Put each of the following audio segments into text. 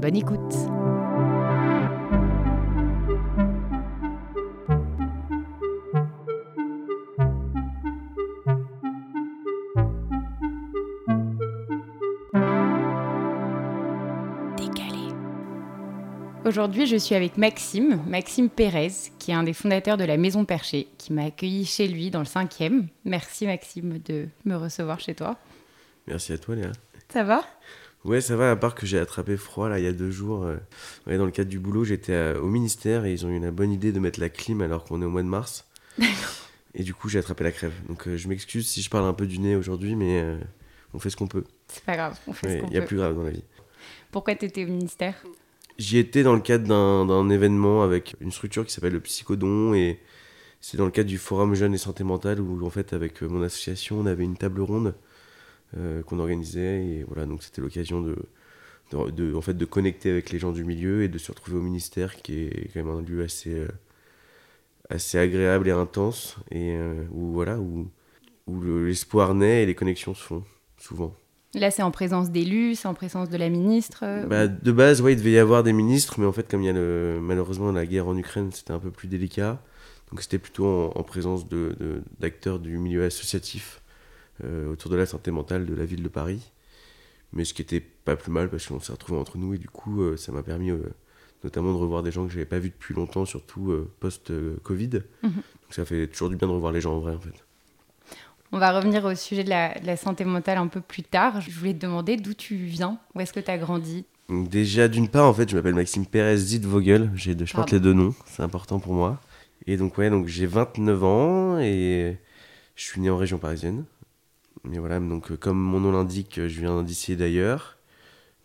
Bonne écoute. Aujourd'hui, je suis avec Maxime, Maxime Pérez, qui est un des fondateurs de la Maison Perchée, qui m'a accueilli chez lui dans le cinquième. Merci Maxime de me recevoir chez toi. Merci à toi Léa. Ça va? Ouais, ça va, à part que j'ai attrapé froid là il y a deux jours. Euh, ouais, dans le cadre du boulot, j'étais euh, au ministère et ils ont eu la bonne idée de mettre la clim alors qu'on est au mois de mars. Et du coup, j'ai attrapé la crève. Donc euh, je m'excuse si je parle un peu du nez aujourd'hui, mais on fait ce qu'on peut. C'est pas grave, on fait ce qu'on peut. Il y a plus grave dans la vie. Pourquoi tu étais au ministère? J'y étais dans le cadre d'un événement avec une structure qui s'appelle le Psychodon et c'est dans le cadre du Forum Jeunes et Santé Mentale où en fait avec mon association on avait une table ronde qu'on organisait et voilà donc c'était l'occasion de, de, en fait de connecter avec les gens du milieu et de se retrouver au ministère qui est quand même un lieu assez euh, assez agréable et intense et euh, où voilà où où l'espoir naît et les connexions se font souvent. Là, c'est en présence d'élus, c'est en présence de la ministre euh, bah, De base, ouais, il devait y avoir des ministres, mais en fait, comme il y a le, malheureusement la guerre en Ukraine, c'était un peu plus délicat. Donc, c'était plutôt en, présence d'acteurs de, du milieu associatif euh, autour de la santé mentale de la ville de Paris. Mais ce qui était pas plus mal parce qu'on s'est retrouvés entre nous et du coup, euh, ça m'a permis notamment de revoir des gens que j'avais pas vus depuis longtemps, surtout post-Covid. Mhm. Donc, ça fait toujours du bien de revoir les gens en vrai, en fait. On va revenir au sujet de la, santé mentale un peu plus tard. Je voulais te demander d'où tu viens, où est-ce que tu as grandi Déjà, d'une part, en fait, je m'appelle Maxime Pérez Zitvogel. J'ai je porte les deux noms, c'est important pour moi. Et donc, ouais, donc j'ai 29 ans et je suis né en région parisienne. Mais voilà, donc euh, comme mon nom l'indique, je viens d'ici d'ailleurs.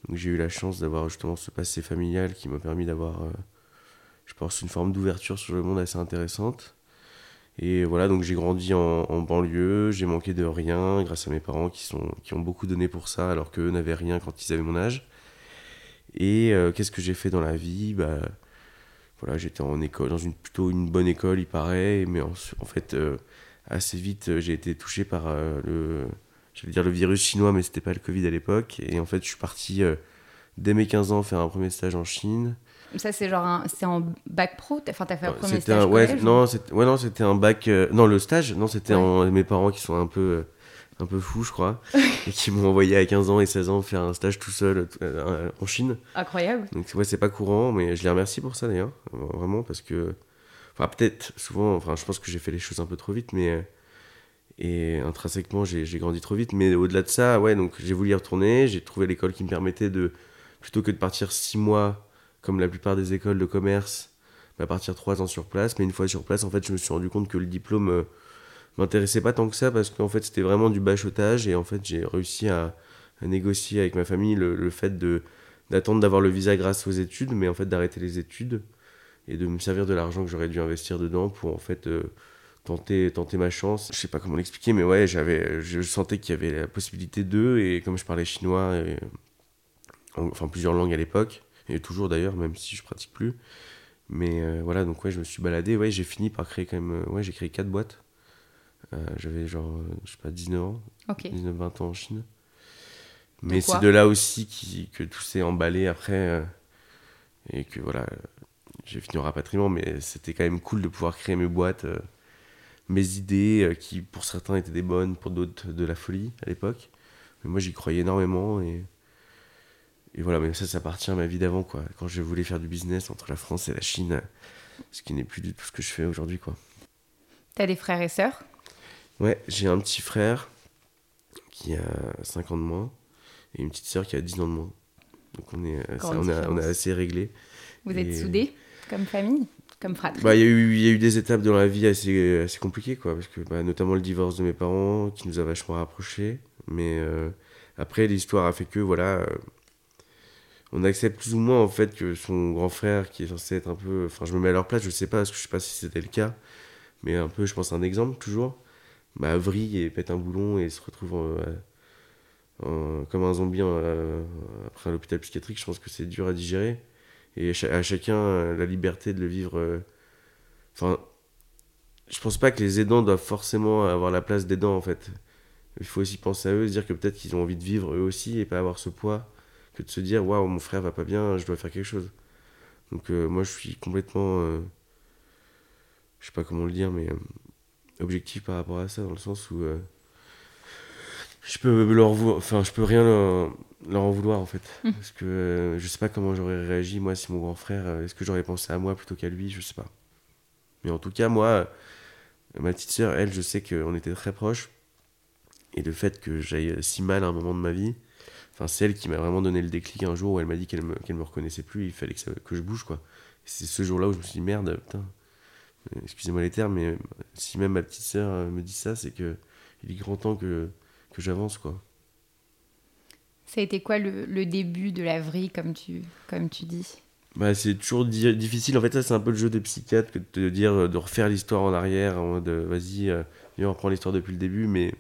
Donc j'ai eu la chance d'avoir justement ce passé familial qui m'a permis d'avoir, euh, je pense, une forme d'ouverture sur le monde assez intéressante. Et voilà, donc j'ai grandi en, banlieue, j'ai manqué de rien grâce à mes parents qui, sont, qui ont beaucoup donné pour ça alors qu'eux n'avaient rien quand ils avaient mon âge. Et euh, qu'est-ce que j'ai fait dans la vie? Bah, voilà, J'étais en école, dans une, plutôt une bonne école, il paraît, mais en, fait, euh, assez vite, j'ai été touché par euh, le, dire le virus chinois, mais c'était pas le Covid à l'époque. Et en fait, je suis parti dès mes 15 ans faire un premier stage en Chine. Ça, c'est genre c'est en bac pro? Enfin, t'as fait un premier stage un, ouais, non, ouais, non, c'était un bac... Euh, non, le stage, non, c'était mes parents qui sont un peu, euh, un peu fous, je crois, et qui m'ont envoyé à 15 ans et 16 ans faire un stage tout seul euh, en Chine. Incroyable. Donc, ouais, c'est pas courant, mais je les remercie pour ça, d'ailleurs, vraiment, parce que... Peut-être, souvent, enfin, je pense que j'ai fait les choses un peu trop vite, mais... Et intrinsèquement, j'ai grandi trop vite. Mais au-delà de ça, ouais, donc j'ai voulu y retourner. J'ai trouvé l'école qui me permettait de, plutôt que de partir six mois comme la plupart des écoles de commerce, à partir trois ans sur place. Mais une fois sur place, en fait, je me suis rendu compte que le diplôme euh, m'intéressait pas tant que ça parce qu'en fait, c'était vraiment du bachotage. Et en fait, j'ai réussi à, négocier avec ma famille le, fait d'attendre d'avoir le visa grâce aux études, mais en fait d'arrêter les études et de me servir de l'argent que j'aurais dû investir dedans pour en fait euh, tenter tenter ma chance. Je sais pas comment l'expliquer, mais ouais, j'avais je sentais qu'il y avait la possibilité d'eux et comme je parlais chinois et enfin plusieurs langues à l'époque et toujours d'ailleurs, même si je pratique plus. Mais euh, voilà, donc ouais, je me suis baladé. Ouais, j'ai fini par créer quand même. Euh, ouais, j'ai créé quatre boîtes. Euh, j'avais genre, je sais pas, 19 ans. 19-20 ans en Chine. Mais c'est de là aussi qui, que tout s'est emballé après. et que voilà, j'ai fini au rapatriement. Mais c'était quand même cool de pouvoir créer mes boîtes, mes idées, qui pour certains étaient des bonnes, pour d'autres de la folie à l'époque. Mais moi, j'y croyais énormément. Et et voilà, mais ça, ça appartient à ma vie d'avant, quoi. Quand je voulais faire du business entre la France et la Chine, ce qui n'est plus du tout ce que je fais aujourd'hui, quoi. T'as des frères et sœurs? Ouais, j'ai un petit frère qui a 5 ans de moins et une petite sœur qui a 10 ans de moins. Donc on est, Grande on, a- on est différence. assez réglé. Vous êtes soudés? Comme famille, comme fratrie Bah, il y, a eu- des étapes dans la vie assez, compliquées, quoi, parce que bah, notamment le divorce de mes parents qui nous a vachement rapprochés. Mais euh, après, l'histoire a fait que, voilà, euh, on accepte plus ou moins en fait que son grand frère, qui est censé être un peu. Enfin, je me mets à leur place, je sais pas, parce que je sais pas si c'était le cas, mais un peu, je pense, un exemple toujours. Bah, vrille et pète un boulon et se retrouve en- comme un zombie euh, après un hôpital psychiatrique. Je pense que c'est dur à digérer. Et à cha- à chacun euh, la liberté de le vivre. euh, Enfin, je pense pas que les aidants doivent forcément avoir la place d'aidants en fait. Il faut aussi penser à eux, se dire que peut-être qu'ils ont envie de vivre eux aussi et pas avoir ce poids que de se dire waouh, mon frère va pas bien, je dois faire quelque chose. Donc euh, moi je suis complètement. euh, je sais pas comment le dire, mais objectif par rapport à ça, dans le sens où. je peux leur enfin je peux rien leur, leur en vouloir en fait. Mhm. parce que euh, je sais pas comment j'aurais réagi moi si mon grand frère euh, est-ce que j'aurais pensé à moi plutôt qu'à lui je sais pas. Mais en tout cas moi euh, ma petite sœur elle je sais qu'on était très proches. Et le fait que j'aille si mal à un moment de ma vie enfin c'est elle qui m'a vraiment donné le déclic un jour où elle m'a dit qu'elle me, qu'elle me reconnaissait plus il fallait que, ça- que je bouge quoi. C'est ce jour là où je me suis dit merde putain excusez-moi les termes mais si même ma petite sœur me dit ça c'est que il est grand temps que que j'avance quoi Ça a été quoi le, le début de la vrille, comme tu, comme tu dis? Bah, c'est toujours di- difficile. En fait, ça, c'est un peu le jeu des psychiatres que de dire euh, de refaire l'histoire en arrière, en mode euh, vas-y, euh, on reprend l'histoire depuis le début. Mais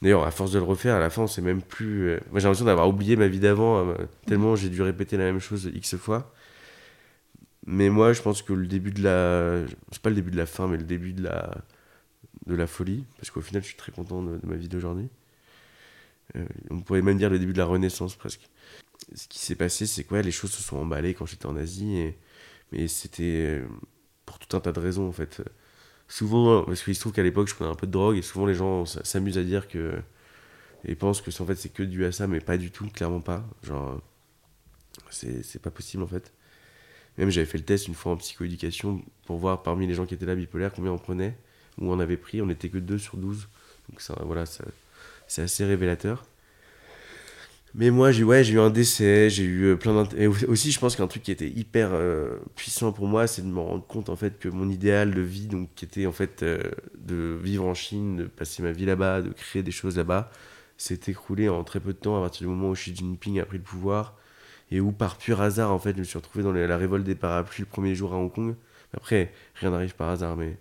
d'ailleurs, à force de le refaire, à la fin, on sait même plus. euh, Moi, j'ai l'impression d'avoir oublié ma vie d'avant, tellement j'ai dû répéter la même chose X fois. Mais moi, je pense que le début de la. C'est pas le début de la fin, mais le début de la, de la folie. Parce qu'au final, je suis très content de ma vie d'aujourd'hui. Euh, on pourrait même dire le début de la renaissance presque ce qui s'est passé, c'est que ouais, les choses se sont emballées quand j'étais en Asie, et, mais c'était euh, pour tout un tas de raisons en fait. Souvent, parce qu'il se trouve qu'à l'époque je prenais un peu de drogue, et souvent les gens s'amusent à dire que. et pensent que en fait c'est que dû à ça, mais pas du tout, clairement pas. Genre, c'est pas possible en fait. Même j'avais fait le test une fois en psychoéducation pour voir parmi les gens qui étaient là bipolaires combien on prenait, ou on avait pris, on était que 2 sur 12. Donc ça, voilà, ça- c'est assez révélateur. Mais moi, j'ai ouais, eu un décès, j'ai eu euh, plein d'int- Et au- aussi, je pense qu'un truc qui était hyper euh, puissant pour moi, c'est de me rendre compte en fait que mon idéal de vie, donc qui était en fait euh, de vivre en Chine, de passer ma vie là-bas, de créer des choses là-bas, s'est écroulé en très peu de temps à partir du moment où Xi Jinping a pris le pouvoir et où par pur hasard en fait, je me suis retrouvé dans la révolte des parapluies le premier jour à Hong Kong. Après, rien n'arrive par hasard, mais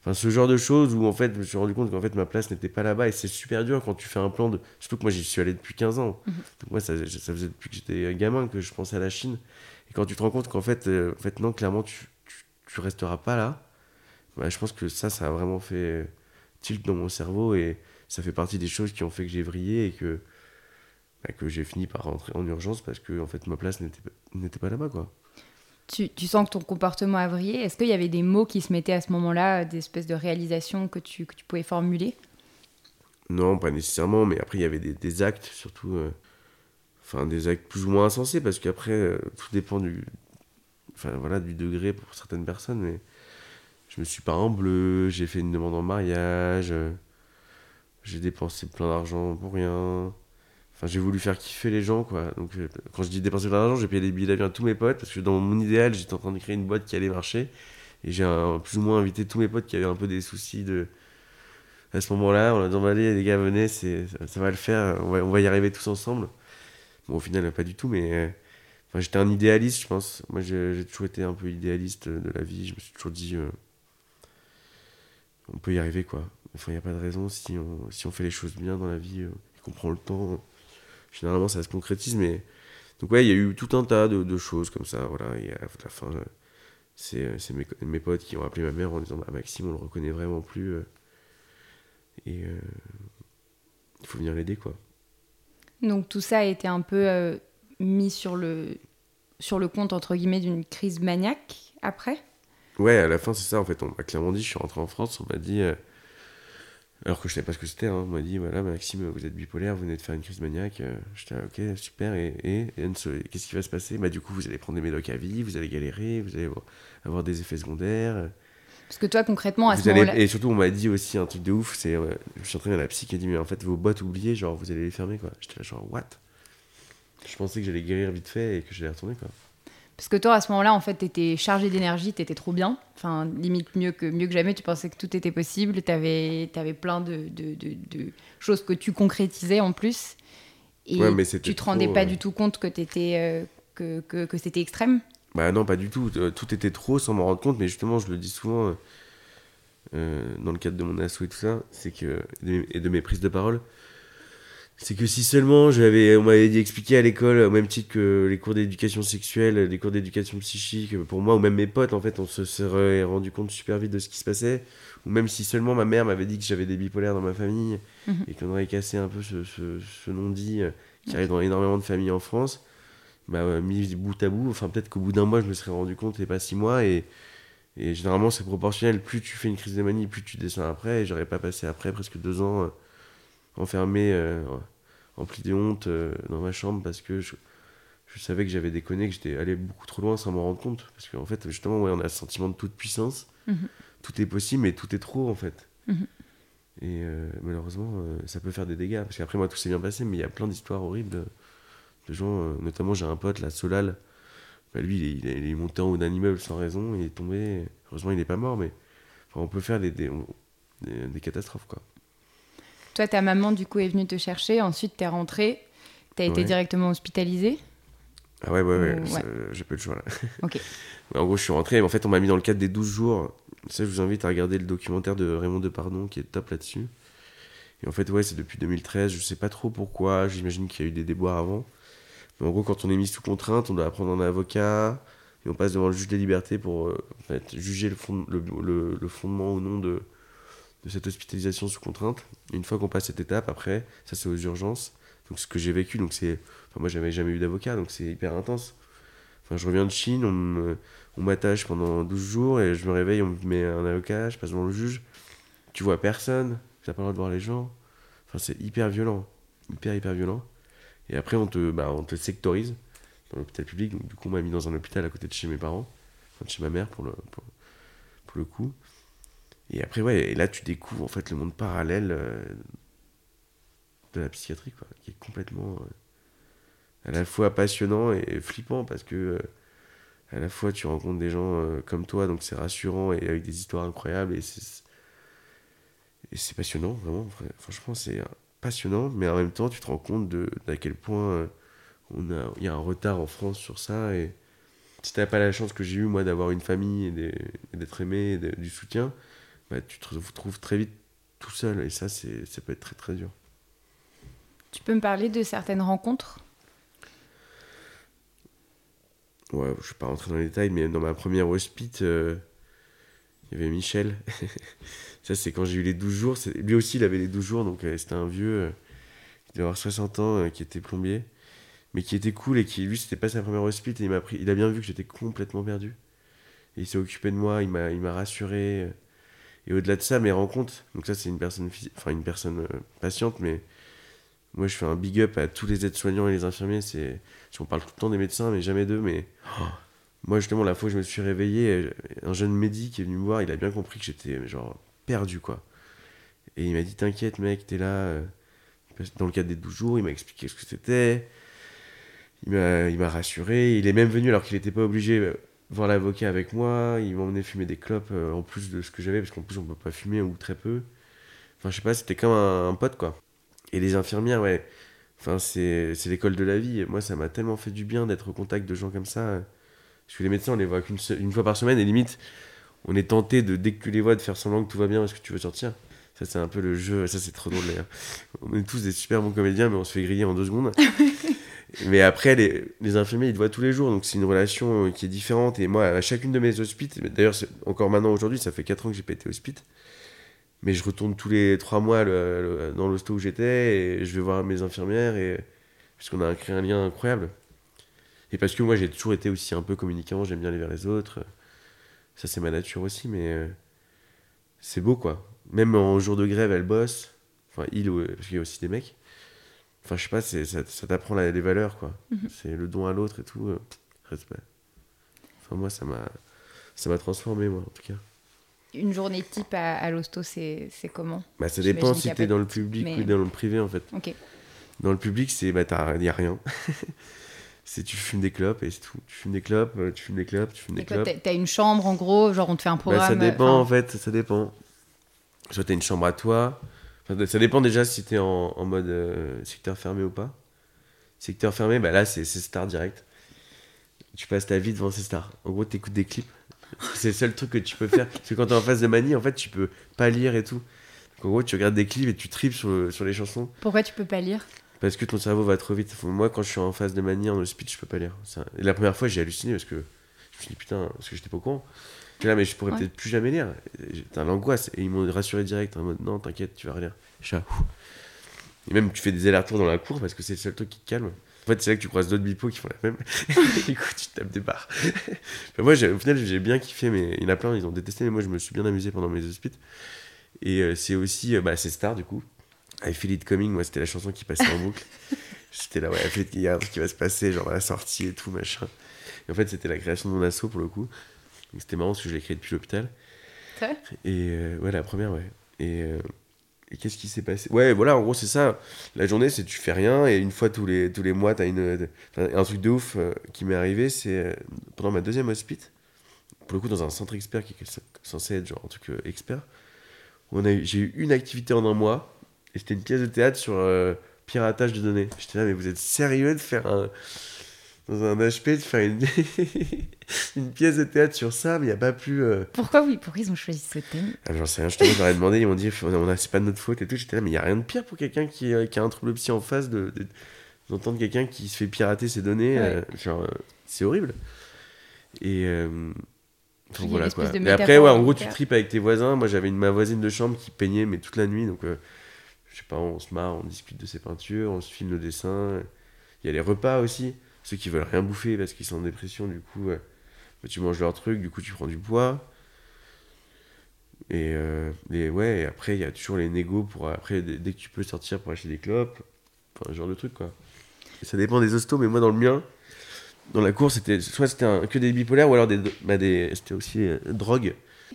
Enfin, ce genre de choses où en fait, je me suis rendu compte qu'en fait ma place n'était pas là-bas et c'est super dur quand tu fais un plan de. Surtout que moi j'y suis allé depuis 15 ans. Donc moi ça, ça faisait depuis que j'étais gamin que je pensais à la Chine. Et quand tu te rends compte qu'en fait, euh, en fait non, clairement tu, tu, tu resteras pas là, bah, je pense que ça, ça a vraiment fait tilt dans mon cerveau et ça fait partie des choses qui ont fait que j'ai vrillé et que, bah, que j'ai fini par rentrer en urgence parce que en fait ma place n'était pas là-bas quoi. Tu, sens que ton comportement a vrillé. Est-ce qu'il y avait des mots qui se mettaient à ce moment-là, des espèces de réalisations que tu, pouvais formuler? Non, pas nécessairement, mais après il y avait des, des actes, surtout. euh, Enfin, des actes plus ou moins insensés, parce qu'après, euh, tout dépend du. Enfin, voilà, du degré pour certaines personnes, mais. Je me suis pas en bleu, j'ai fait une demande en mariage, euh, j'ai dépensé plein d'argent pour rien. J'ai voulu faire kiffer les gens, quoi. Donc, euh, quand je dis dépenser plein d'argent, j'ai payé des billets d'avion à tous mes potes, parce que dans mon idéal, j'étais en train de créer une boîte qui allait marcher. Et j'ai plus ou moins invité tous mes potes qui avaient un peu des soucis de, à ce moment-là, on a dit allez les gars venez, ça, va le faire, on va, on va y arriver tous ensemble. Bon au final pas du tout, mais euh, j'étais un idéaliste je pense. Moi j'ai, toujours été un peu idéaliste de la vie, je me suis toujours dit euh, on peut y arriver quoi. Enfin il n'y a pas de raison si on, si on fait les choses bien dans la vie qu'on prend le temps. Généralement ça se concrétise mais... Donc ouais il y a eu tout un tas de, de choses comme ça, voilà, et à la fin euh, c'est, euh, c'est mes, mes potes qui ont appelé ma mère en disant bah, Maxime on le reconnaît vraiment plus. euh, et euh, il faut venir l'aider, quoi. Donc tout ça a été un peu euh, mis sur le, sur le compte, entre guillemets, d'une crise maniaque après? Ouais, à la fin, c'est ça, en fait. On m'a clairement dit, je suis rentré en France, on m'a dit... euh, alors que je savais pas ce que c'était, hein, on m'a dit, voilà, Maxime, vous êtes bipolaire, vous venez de faire une crise maniaque. Euh, J'étais, ah, ok, super, et, et, et ce- qu'est-ce qui va se passer? Bah du coup, vous allez prendre des médocs à vie, vous allez galérer, vous allez avoir des effets secondaires. Parce que toi, concrètement, à Vous ce moment-là. Et surtout, on m'a dit aussi un truc de ouf, c'est, ouais, je suis entraîné à la psy qui a dit, mais en fait, vos bottes oubliées, genre, vous allez les fermer, quoi. J'étais là, genre, what? Je pensais que j'allais guérir vite fait et que j'allais retourner, quoi. Parce que toi, à ce moment-là, en fait, t'étais chargé d'énergie, t'étais trop bien. Enfin, limite mieux que, mieux que jamais, tu pensais que tout était possible. T'avais avais plein de, de, de- de choses que tu concrétisais en plus. Et Ouais, mais c'était tu te rendais trop, pas du tout compte que, euh, que, que, que c'était extrême. Bah non, pas du tout. Euh, Tout était trop sans m'en rendre compte, mais justement, je le dis souvent euh, dans le cadre de mon asso et tout ça, c'est que et de mes prises de parole, c'est que si seulement j'avais, on m'avait dit expliquer à l'école, au même titre que les cours d'éducation sexuelle, les cours d'éducation psychique, pour moi ou même mes potes, en fait, on se serait rendu compte super vite de ce qui se passait. Ou même si seulement ma mère m'avait dit que j'avais des bipolaires dans ma famille Mhm. et qu'on aurait cassé un peu ce, ce, ce non-dit euh, qui arrive dans énormément de familles en France bah, mis bout à bout, enfin peut-être qu'au bout d'un mois je me serais rendu compte et pas six mois et, et généralement c'est proportionnel, plus tu fais une crise de manie, plus tu descends après et j'aurais pas passé après presque deux ans euh, enfermé, euh, rempli de honte euh, dans ma chambre parce que je, je savais que j'avais déconné, que j'étais allé beaucoup trop loin sans m'en rendre compte parce qu'en fait justement ouais, on a le sentiment de toute puissance, Mhm. tout est possible mais tout est trop en fait. Mhm. Et euh, malheureusement, euh, ça peut faire des dégâts. Parce qu'après, moi, tout s'est bien passé, mais il y a plein d'histoires horribles de, de gens. notamment, j'ai un pote, la Solal. Bah, lui, il est, il monté en haut d'un immeuble sans raison. Il est tombé. Heureusement, il n'est pas mort, mais enfin, on peut faire des, des, des- des catastrophes, quoi. Toi, ta maman, du coup, est venue te chercher. Ensuite, t'es rentré. T'as été Ouais. directement hospitalisé. Ah ouais, ouais, ouais. Ouais. J'ai pas eu le choix, là. Ok. En gros, je suis rentré. mais En fait, on m'a mis dans le cadre des 12 jours. Ça, je vous invite à regarder le documentaire de Raymond Depardon qui est top là-dessus. Et en fait, ouais, c'est depuis 2013. Je sais pas trop pourquoi. J'imagine qu'il y a eu des déboires avant. Mais en gros, quand on est mis sous contrainte, on doit prendre un avocat. Et on passe devant le juge des libertés pour euh, en fait, juger le, fond- le, le- le fondement ou non de, de cette hospitalisation sous contrainte. Une fois qu'on passe cette étape, après, ça c'est aux urgences. Donc ce que j'ai vécu, donc c'est. Enfin, moi, j'avais jamais eu d'avocat, donc c'est hyper intense. Enfin, je reviens de Chine, on m'attache pendant 12 jours et je me réveille, on me met un avocat, je passe devant le juge. Tu vois personne, t'as pas le droit de voir les gens. Enfin, c'est hyper violent. Hyper, hyper violent. Et après, on te, bah, on te sectorise dans l'hôpital public. Donc, du coup, on m'a mis dans un hôpital à côté de chez mes parents, enfin, de chez ma mère pour le, pour, pour le coup. Et après, ouais, et là, tu découvres en fait le monde parallèle euh, de la psychiatrie, quoi, qui est complètement euh, à la fois passionnant et flippant parce que euh, à la fois tu rencontres des gens comme toi, donc c'est rassurant et avec des histoires incroyables et c'est passionnant, vraiment. Fr- Franchement, c'est passionnant, mais en même temps, tu te rends compte de d'à quel point on a, il y a un retard en France sur ça. Et si t'as pas la chance que j'ai eu moi d'avoir une famille et d'être aimé, du soutien, bah, tu te retrouves très vite tout seul. Et ça, c'est, ça peut être très très dur. Tu peux me parler de certaines rencontres? Ouais, je vais pas rentrer dans les détails, mais dans ma première hospite, euh, il y avait Michel. ça, c'est quand j'ai eu les 12 jours. Lui aussi, il avait les 12 jours, donc euh, c'était un vieux euh, qui devait avoir 60 ans, euh, qui était plombier, mais qui était cool et qui, lui, c'était pas sa première hospite et il m'a pris. Il a bien vu que j'étais complètement perdu. Et il s'est occupé de moi, il m'a, il m'a rassuré. Et au-delà de ça, mes rencontres, donc ça, c'est une personne, enfin, une personne euh, patiente, mais moi, je fais un big up à tous les aides-soignants et les infirmiers. C'est, on parle tout le temps des médecins, mais jamais d'eux. Mais moi, justement, la fois où je me suis réveillé, euh, un jeune médic est venu me voir. Il a bien compris que j'étais genre perdu, quoi. Et il m'a dit T'inquiète, mec, t'es là. euh, Dans le cadre des 12 jours, il m'a expliqué ce que c'était. Il m'a, rassuré. Il est même venu alors qu'il n'était pas obligé voir l'avocat avec moi. Il m'a emmené fumer des clopes euh, en plus de ce que j'avais, parce qu'en plus, on peut pas fumer ou très peu. Enfin, je sais pas, c'était comme un, un pote, quoi. Et les infirmières, ouais. Enfin, c'est l'école de la vie. Et moi, ça m'a tellement fait du bien d'être au contact de gens comme ça. Parce que les médecins, on les voit qu'une une fois par semaine. Et limite, on est tenté de, dès que tu les vois, de faire semblant que tout va bien parce que tu veux sortir. Ça, c'est un peu le jeu. Ça, c'est trop drôle d'ailleurs. On est tous des super bons comédiens, mais on se fait griller en deux secondes. mais après, les, les infirmiers, ils te voient tous les jours. Donc, c'est une relation qui est différente. Et moi, à chacune de mes hospites, d'ailleurs, encore maintenant, aujourd'hui, ça fait 4 ans que j'ai pas été hospite. Mais je retourne tous les 3 mois le- dans l'hosto où j'étais et je vais voir mes infirmières. Et, parce a créé un lien incroyable. Et parce que moi, j'ai toujours été aussi un peu communicant, j'aime bien aller vers les autres. Ça, c'est ma nature aussi, mais euh, c'est beau, quoi. Même en jour de grève, elle bosse. Enfin, il, parce qu'il y a aussi des mecs. Enfin, je sais pas, c'est- ça, ça t'apprend les valeurs, quoi. C'est le don à l'autre et tout. euh, respect. Enfin, moi, ça m'a ça m'a transformé, moi, en tout cas. une journée type à, à l'hosto, c'est comment? Bah, ça dépend si t'es dans le public mais- ou dans le privé en fait. Ok. Dans le public, c'est bah t'as y a rien. c'est tu fumes des clopes et c'est tout. Tu fumes des clopes, euh, tu fumes des clopes, tu fumes des clopes. t'as une chambre en gros, genre on te fait un Bah, programme. ça dépend enfin, en fait, ça dépend. Soit t'as une chambre à toi. Ça dépend déjà si t'es en, en mode euh, secteur fermé ou pas. Secteur fermé, bah là c'est star direct. Tu passes ta vie devant ces stars. En gros, t'écoutes des clips. C'est le seul truc que tu peux faire. Parce que quand t'es en phase de manie, en fait, tu peux pas lire et tout. Donc, en gros, tu regardes des clips et tu tripes sur, le- sur les chansons. Pourquoi tu peux pas lire? Parce que ton cerveau va trop vite. Moi, quand je suis en phase de manie, en speech, je peux pas lire. Et la première fois, j'ai halluciné parce que je me suis dit putain, parce que j'étais pas au courant. J'étais là, mais je pourrais Ouais. peut-être plus jamais lire. Et J'étais l'angoisse. Et ils m'ont rassuré direct en mode non, t'inquiète, tu vas relire. Je. Et même, tu fais des allers-retours dans la cour parce que c'est le seul truc qui te calme. En fait, c'est là que tu croises d'autres bipos qui font la même. du coup, tu te tapes des barres. Enfin, moi, au final, j'ai bien kiffé, mais il y en a plein, ils ont détesté, mais moi, je me suis bien amusé pendant mes hospites. Et euh, c'est aussi, euh, bah, c'est Star, du coup. I Feel It Coming, moi, c'était la chanson qui passait en boucle. J'étais là, ouais, il y a un truc qui va se passer, genre à la sortie et tout, machin. Et en fait, c'était la création de mon asso pour le coup. C'était marrant parce que je l'ai créé depuis l'hôpital. Vrai Et euh, ouais, la première, ouais. Et, euh, et qu'est-ce qui s'est passé? Ouais, voilà, en gros, c'est ça. La journée, c'est tu fais rien et une fois tous les, tous les mois, t'as une. un truc de ouf euh, qui m'est arrivé, c'est pendant ma deuxième hospite, pour le coup, dans un centre expert qui est censé être genre un truc expert, on a eu- j'ai eu une activité en un mois et c'était une pièce de théâtre sur euh, piratage de données. J'étais là, mais vous êtes sérieux de faire un. Dans un HP, de faire une, une pièce de théâtre sur ça, mais il n'y a pas plus. euh, Pourquoi oui Pourquoi ils ont choisi ce thème? Ah, j'en sais rien, justement, j'aurais demandé, ils m'ont dit, on a, c'est pas de notre faute et tout. J'étais là, mais il y a rien de pire pour quelqu'un qui, euh, qui a un trouble psy en face de, de- d'entendre quelqu'un qui se fait pirater ses données. Ouais. euh, genre, c'est horrible. Et. a voilà quoi. Et après, ouais, en gros, tu tripes avec tes voisins. Moi, j'avais une, ma voisine de chambre qui peignait, mais toute la nuit. Donc, je sais pas, on se marre, on discute de ses peintures, on se filme le dessin. Il y a les repas aussi. Ceux qui veulent rien bouffer parce qu'ils sont en dépression, du coup, bah, tu manges leur truc, du coup, tu prends du poids. Et, euh, et ouais, et après, il y a toujours les négos pour après, dès, que tu peux sortir pour acheter des clopes. Enfin, ce genre de truc, quoi. Ça dépend des hostos, mais moi, dans le mien, dans la course, c'était soit c'était que des bipolaires ou alors des, bah, des c'était aussi euh, drogue.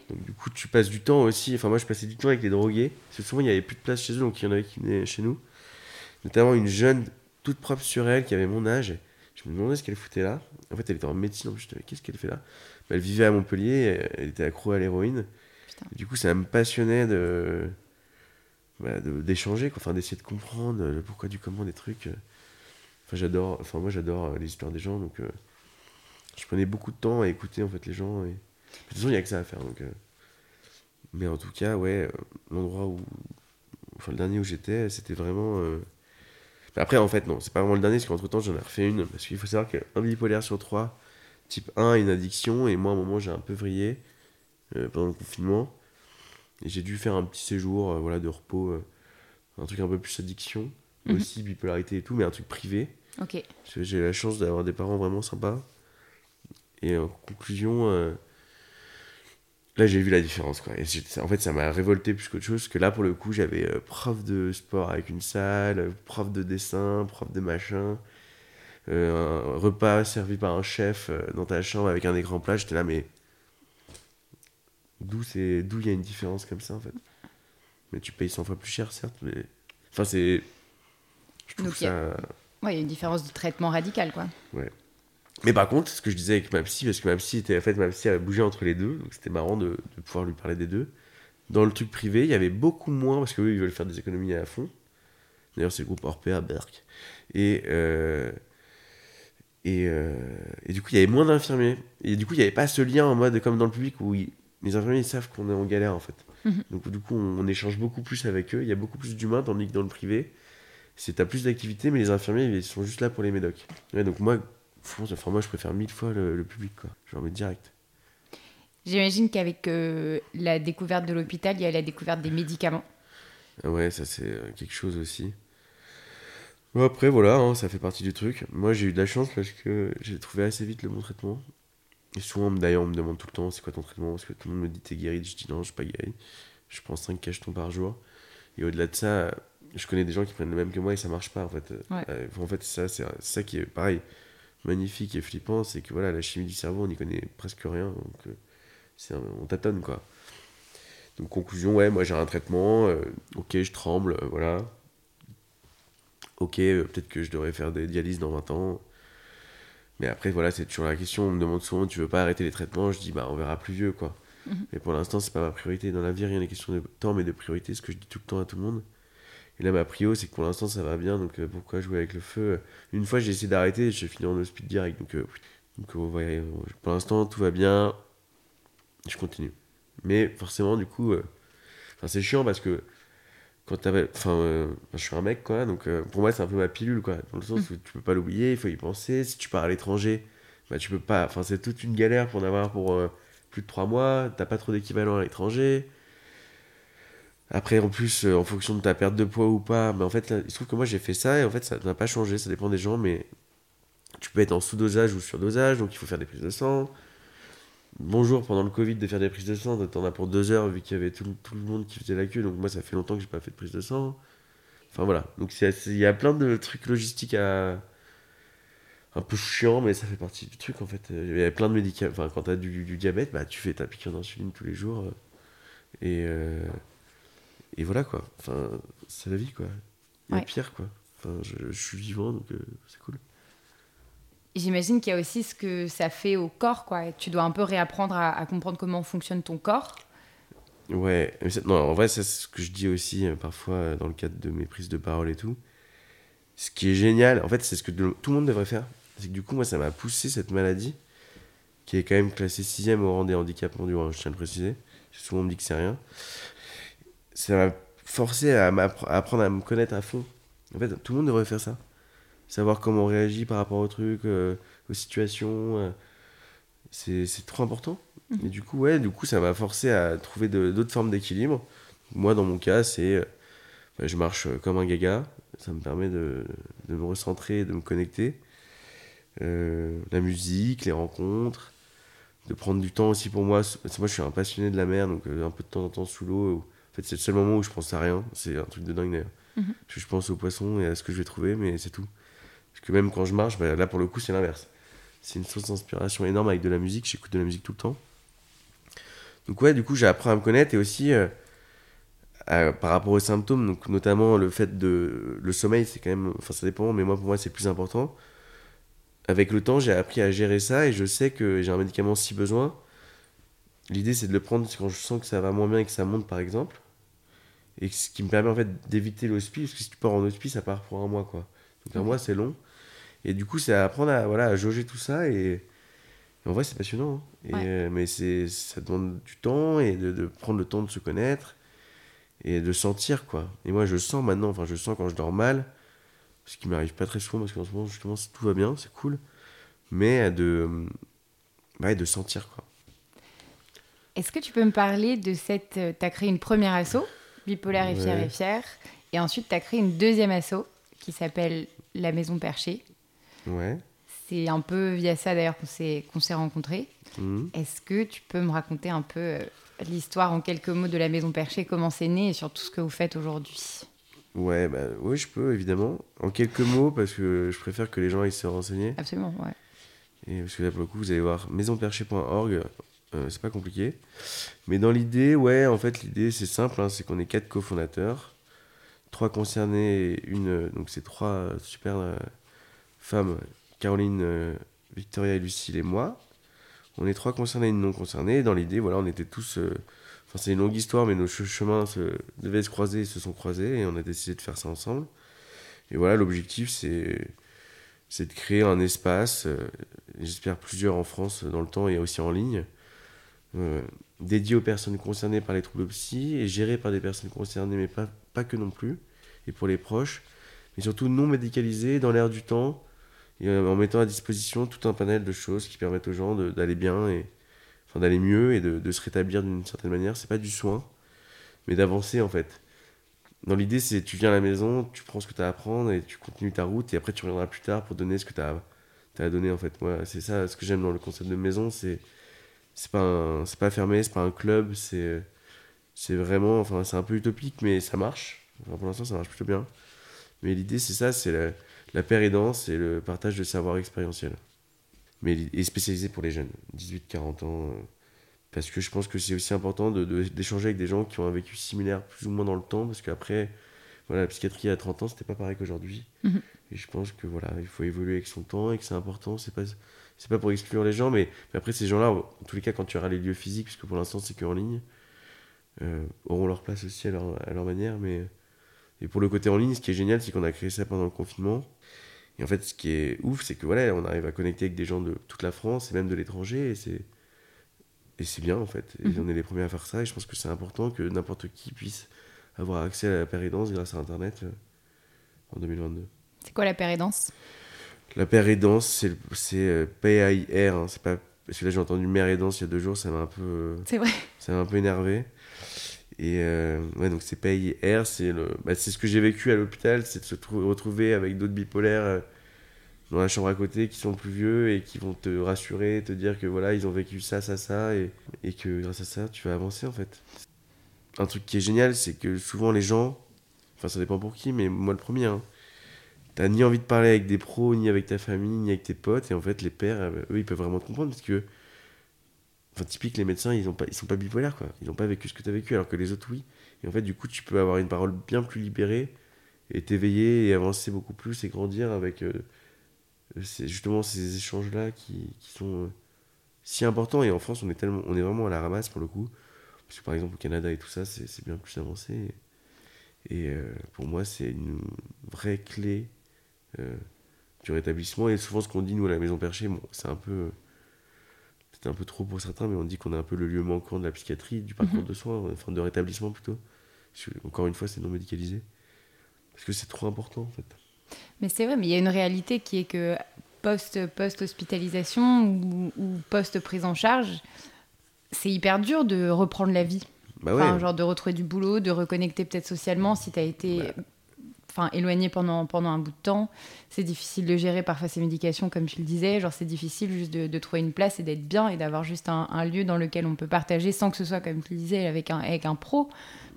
Donc, du coup, tu passes du temps aussi. Enfin, moi, je passais du temps avec les drogués. Parce que souvent, il n'y avait plus de place chez eux, donc il y en avait qui venaient chez nous. Notamment une jeune, toute propre sur elle, qui avait mon âge. Je me demandais ce qu'elle foutait là. En fait, elle était en médecine. En plus, je me disais, qu'est-ce qu'elle fait là? Bah, Elle vivait à Montpellier, elle était accro à l'héroïne. Du coup, ça me passionnait de bah, de- d'échanger, quoi. enfin d'essayer de comprendre le pourquoi du comment des trucs. Enfin, j'adore. Enfin, moi, j'adore euh, les histoires des gens, donc euh, je prenais beaucoup de temps à écouter en fait les gens. Et... De toute façon, il n'y a que ça à faire. Donc, euh, Mais en tout cas, ouais, l'endroit où, enfin, le dernier où j'étais, c'était vraiment. euh, Après, en fait, non, c'est pas vraiment le dernier, parce qu'entre temps, j'en ai refait une. Parce qu'il faut savoir qu'un bipolaire sur trois, type 1, a une addiction, et moi, à un moment, j'ai un peu vrillé euh, pendant le confinement. Et j'ai dû faire un petit séjour euh, voilà, de repos, euh, un truc un peu plus addiction, Mhm. aussi bipolarité et tout, mais un truc privé. Ok. Parce que J'ai la chance d'avoir des parents vraiment sympas. Et en conclusion, là j'ai vu la différence. Quoi. Et en fait, ça m'a révolté plus qu'autre chose. Parce que là, pour le coup, j'avais euh, prof de sport avec une salle, prof de dessin, prof de machin. euh, un repas servi par un chef euh, dans ta chambre avec un écran plat. J'étais là, mais d'où c'est d'où il y a une différence comme ça en fait? Mais tu payes 100 fois plus cher, certes. Mais enfin, c'est. Je trouve Donc, a- ça. Ouais, il y a une différence de traitement radical, quoi. Mais par contre, ce que je disais avec ma psy, parce que ma psy était en fait ma psy a bougé entre les deux, donc c'était marrant de, de pouvoir lui parler des deux. Dans le truc privé, il y avait beaucoup moins parce qu'eux ils veulent faire des économies à fond. D'ailleurs, c'est le groupe Orpea Berck. Et euh, et, euh, et du coup, il y avait moins d'infirmiers. Et du coup, il n'y avait pas ce lien en mode comme dans le public où ils- les infirmiers ils savent qu'on est en galère en fait. Mhm. Donc du coup, on, on échange beaucoup plus avec eux. Il y a beaucoup plus d'humains, tandis que dans le privé, c'est t'as plus d'activités, mais les infirmiers ils sont juste là pour les médocs. Ouais, donc moi, franchement, enfin, moi je préfère mille fois le, le public quoi. Je remets direct. J'imagine qu'avec euh, la découverte de l'hôpital, il y a la découverte des médicaments. Ah ouais, ça c'est euh, quelque chose aussi. Bon, après voilà, hein, ça fait partie du truc. Moi j'ai eu de la chance parce que j'ai trouvé assez vite le bon traitement. Et souvent d'ailleurs on me demande tout le temps c'est quoi ton traitement? Parce que tout le monde me dit t'es guéri. Je dis non je suis pas guéri. Je prends 5 cachetons par jour. Et au-delà de ça, je connais des gens qui prennent le même que moi et ça marche pas en fait. Ouais. Euh, en fait ça c'est ça qui est pareil magnifique et flippant, c'est que voilà la chimie du cerveau on n'y connaît presque rien donc euh, c'est un- on tâtonne quoi. Donc, conclusion, ouais, moi j'ai un traitement, euh, ok, je tremble, euh, voilà. Ok, euh, peut-être que je devrais faire des dialyses dans 20 ans. Mais après, voilà, c'est toujours la question. On me demande souvent, tu veux pas arrêter les traitements? Je dis, bah, on verra plus vieux, quoi. Mhm. Mais pour l'instant, c'est pas ma priorité. Dans la vie, rien n'est question de temps, mais de priorité, ce que je dis tout le temps à tout le monde. Et là, ma prio, c'est que pour l'instant, ça va bien. Donc, euh, pourquoi jouer avec le feu? Une fois, j'ai essayé d'arrêter, je finis en hospital direct. Donc, euh, donc euh, euh, pour l'instant, tout va bien. Je continue. Mais forcément, du coup, euh, enfin, c'est chiant parce que quand t'avais. Enfin, euh, je suis un mec, quoi. Donc, euh, pour moi, c'est un peu ma pilule, quoi. Dans le sens où tu peux pas l'oublier, il faut y penser. Si tu pars à l'étranger, bah, tu peux pas. Enfin, c'est toute une galère pour en avoir pour euh, plus de 3 mois. T'as pas trop d'équivalent à l'étranger. Après, en plus, euh, en fonction de ta perte de poids ou pas, mais en fait, il se trouve que moi j'ai fait ça et en fait, ça n'a pas changé. Ça dépend des gens, mais tu peux être en sous-dosage ou sur-dosage, donc il faut faire des prises de sang. Bonjour, pendant le Covid, de faire des prises de sang, t'en as pour deux heures vu qu'il y avait tout, tout le monde qui faisait la queue, donc moi ça fait longtemps que j'ai pas fait de prise de sang. Enfin voilà, donc il y a plein de trucs logistiques à. un peu chiant, mais ça fait partie du truc en fait. Il y a plein de médicaments. Enfin, quand t'as du, du diabète, bah tu fais ta piqûre d'insuline tous les jours. euh, et. euh, et voilà quoi. Enfin, c'est la vie quoi. Il y a Ouais. pire quoi. Enfin, je, je suis vivant donc euh, c'est cool. J'imagine qu'il y a aussi ce que ça fait au corps, quoi. Tu dois un peu réapprendre à, à comprendre comment fonctionne ton corps. Ouais, mais non, en vrai, c'est ce que je dis aussi euh, parfois euh, dans le cadre de mes prises de parole et tout. Ce qui est génial, en fait, c'est ce que tout le monde devrait faire. C'est que du coup, moi, ça m'a poussé cette maladie, qui est quand même classée sixième au rang des handicaps mondiaux, hein, je tiens à le préciser. Souvent, on me dit que c'est rien. Ça m'a forcé à, apprendre à me connaître à fond. En fait, tout le monde devrait faire ça. Savoir comment on réagit par rapport aux trucs, euh, aux situations. euh, c'est trop important. Et du coup, ouais, du coup, ça m'a forcé à trouver d'autres formes d'équilibre. Moi, dans mon cas, c'est. euh, bah, je marche euh, comme un gaga. Ça me permet de, de me recentrer, de me connecter. Euh, la musique, les rencontres. De prendre du temps aussi pour moi. Moi, je suis un passionné de la mer, donc un peu de temps en temps sous l'eau. Fait, c'est le seul moment où je pense à rien. C'est un truc de dingue d'ailleurs. Mhm. Je pense aux poissons et à ce que je vais trouver, mais c'est tout. Parce que même quand je marche, bah, là, pour le coup, c'est l'inverse. C'est une source d'inspiration énorme avec de la musique. J'écoute de la musique tout le temps. Donc ouais, du coup, j'apprends à me connaître et aussi euh, à- par rapport aux symptômes, donc notamment le fait de le sommeil, c'est quand même, enfin ça dépend, mais moi pour moi c'est plus important. Avec le temps, j'ai appris à gérer ça et je sais que j'ai un médicament si besoin. L'idée c'est de le prendre quand je sens que ça va moins bien et que ça monte par exemple, et ce qui me permet en fait d'éviter l'hospice, parce que si tu pars en hospice, ça part pour un mois quoi. Donc un mois c'est long. Et du coup, c'est apprendre à, voilà, à jauger tout ça et, et en vrai, c'est passionnant. hein. Et, Ouais. euh, mais c'est, ça demande du temps et de, de prendre le temps de se connaître et de sentir, quoi. Et moi, je sens maintenant, enfin, je sens quand je dors mal, ce qui m'arrive pas très souvent parce qu'en ce moment, justement, tout va bien, c'est cool. Mais de, ouais, de sentir, quoi. Est-ce que tu peux me parler de cette... Tu as créé une première asso, Bipolaire et Fier Ouais. et Fier, et ensuite tu as créé une deuxième asso qui s'appelle La Maison Perchée. Ouais. C'est un peu via ça d'ailleurs qu'on s'est qu'on s'est rencontrés. Mhm. Est-ce que tu peux me raconter un peu euh, l'histoire en quelques mots de la Maison Perchée, comment c'est né et surtout ce que vous faites aujourd'hui? Ouais, bah, oui, je peux, évidemment. En quelques mots, parce que je préfère que les gens aillent se renseigner. Absolument, ouais. Et parce que là, pour le coup, vous allez voir maisonperchée.org, euh, c'est pas compliqué. Mais dans l'idée, ouais, en fait, l'idée, c'est simple, hein, c'est qu'on est quatre cofondateurs, trois concernés et une. euh, Donc, c'est trois euh, super femmes, Caroline, Victoria et Lucille et moi. On est trois concernés et une non concernée. Dans l'idée, voilà, on était tous. Enfin, c'est une longue histoire, mais nos che- chemins devaient se croiser et se sont croisés, et on a décidé de faire ça ensemble. Et voilà, l'objectif, c'est c'est de créer un espace, j'espère plusieurs en France dans le temps et aussi en ligne, euh, dédié aux personnes concernées par les troubles psy et géré par des personnes concernées, mais pas, pas que non plus, et pour les proches, mais surtout non médicalisé, dans l'air du temps, euh, en mettant à disposition tout un panel de choses qui permettent aux gens d'aller bien, et enfin d'aller mieux et de, se rétablir d'une certaine manière. C'est pas du soin, mais d'avancer en fait. Dans l'idée, c'est tu viens à la maison, tu prends ce que tu as à prendre et tu continues ta route et après tu reviendras plus tard pour donner ce que tu as, à donner en fait. Moi, c'est ça ce que j'aime dans le concept de maison, c'est c'est pas c'est pas fermé, c'est pas un club, c'est c'est vraiment enfin c'est un peu utopique mais ça marche. Pour l'instant, ça marche plutôt bien. Mais l'idée c'est ça, c'est la, la pérédance et le partage de savoir expérientiel. Mais et spécialisé pour les jeunes, 18-40 ans, euh, parce que je pense que c'est aussi important d'échanger de, avec des gens qui ont un vécu similaire plus ou moins dans le temps, parce qu'après, voilà, la psychiatrie à 30 ans, c'était pas pareil qu'aujourd'hui. Mhm. Et je pense que voilà, il faut évoluer avec son temps et que c'est important. C'est pas, c'est pas pour exclure les gens, mais, après, ces gens-là, en tous les cas, quand tu auras les lieux physiques, puisque pour l'instant, c'est qu'en ligne, euh, auront leur place aussi à leur, à leur manière. Mais... Et pour le côté en ligne, ce qui est génial, c'est qu'on a créé ça pendant le confinement. Et en fait, ce qui est ouf, c'est que voilà, on arrive à connecter avec des gens de toute la France et même de l'étranger. Et c'est, et c'est bien, en fait. Et mhm. on est les premiers à faire ça. Et je pense que c'est important que n'importe qui puisse avoir accès à la péridance grâce à Internet euh, en 2022. C'est quoi la péridance La péridance, c'est, c'est euh, P-A-I-R. Hein. c'est pas... Parce que là, j'ai entendu mère et danse il y a deux jours, ça m'a un peu. Euh, c'est vrai. Ça m'a un peu énervé. Et ouais, donc c'est P-A-I-R, c'est, le... Bah, c'est ce que j'ai vécu à l'hôpital, c'est de se retrouver avec d'autres bipolaires dans la chambre à côté qui sont plus vieux et qui vont te rassurer, te dire que voilà, ils ont vécu ça, ça, ça, et, et que grâce à ça, tu vas avancer en fait un truc qui est génial, c'est que souvent les gens, enfin ça dépend pour qui, mais moi le premier, hein, t'as ni envie de parler avec des pros, ni avec ta famille, ni avec tes potes, et en fait les pères, euh, eux, ils peuvent vraiment te comprendre parce que, enfin typique, les médecins, ils, ont pas, ils sont pas bipolaires, quoi. Ils n'ont pas vécu ce que tu as vécu, alors que les autres, oui. Et en fait, du coup, tu peux avoir une parole bien plus libérée et t'éveiller et avancer beaucoup plus et grandir avec euh, justement ces échanges-là qui, qui sont euh, si importants. Et en France, on est, tellement, on est vraiment à la ramasse pour le coup. Parce que par exemple au Canada et tout ça, c'est bien plus avancé. Et, pour moi, c'est une vraie clé du rétablissement. Et souvent, ce qu'on dit, nous, à la Maison Perchée, bon, c'est un peu. C'est un peu trop pour certains, mais on dit qu'on est un peu le lieu manquant de la psychiatrie, du parcours mhm. de soins, enfin de rétablissement plutôt. encore une fois, c'est non médicalisé. Parce que c'est trop important, en fait. Mais c'est vrai, mais il y a une réalité qui est que post-hospitalisation ou, ou post-prise en charge, c'est hyper dur de reprendre la vie. Bah enfin, genre de retrouver du boulot, de reconnecter peut-être socialement si tu as été bah. Enfin, éloigné pendant, pendant un bout de temps. C'est difficile de gérer parfois ces médications, comme tu le disais. Genre, c'est difficile juste de, trouver une place et d'être bien et d'avoir juste un, lieu dans lequel on peut partager sans que ce soit, comme tu le disais, avec un, avec un pro.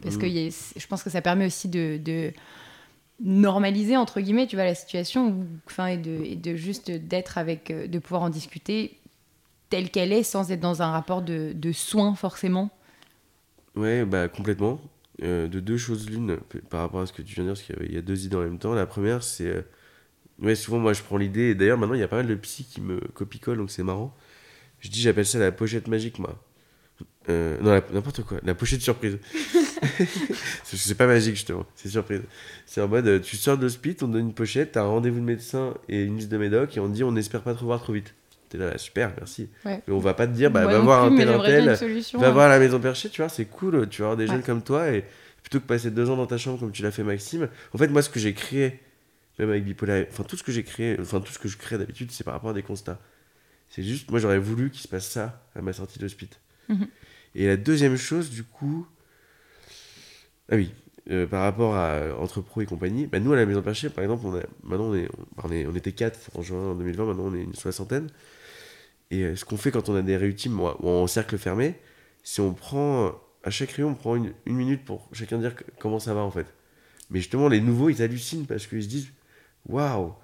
Parce mmh. que je pense que ça permet aussi de, de normaliser entre guillemets tu vois la situation enfin et de, et de juste d'être avec euh, de pouvoir en discuter telle qu'elle est sans être dans un rapport de, de soins forcément Ouais, bah complètement. Euh, de deux choses l'une par rapport à ce que tu viens de dire, parce qu'il y a deux idées en même temps. La première, c'est. Euh, ouais, souvent moi je prends l'idée, et d'ailleurs maintenant il y a pas mal de psy qui me copie-collent, donc c'est marrant. Je dis, j'appelle ça la pochette magique, moi. Euh, non, n'importe quoi, la pochette surprise. c'est pas magique, justement, c'est surprise. C'est en mode, tu sors de spit, on te donne une pochette, t'as un rendez-vous de médecin et une liste de médocs, et on te dit, on n'espère pas te revoir trop vite. T'es là, super, merci. Mais on va pas te dire, bah, va voir un tel, un tel, va voir la maison perchée, tu vois, c'est cool, tu vas avoir des jeunes comme toi, et plutôt que passer deux ans dans ta chambre comme tu l'as fait, Maxime. En fait, moi, ce que j'ai créé, même avec Bipolar, enfin, tout ce que j'ai créé, enfin, tout ce que je crée d'habitude, c'est par rapport à des constats. C'est juste, moi, j'aurais voulu qu'il se passe ça à ma sortie d'hospice. Mhm. Et la deuxième chose, du coup, ah oui, euh, par rapport à entre pro et compagnie, bah, nous à la Maison Perchée, par exemple, on a, maintenant on, est, on, est, on était 4 en juin 2020, maintenant on est une soixantaine. Et euh, ce qu'on fait quand on a des réutiles en cercle fermé, c'est on prend, à chaque réunion, on prend une, minute pour chacun dire comment ça va en fait. Mais justement, les nouveaux, ils hallucinent parce qu'ils se disent Waouh,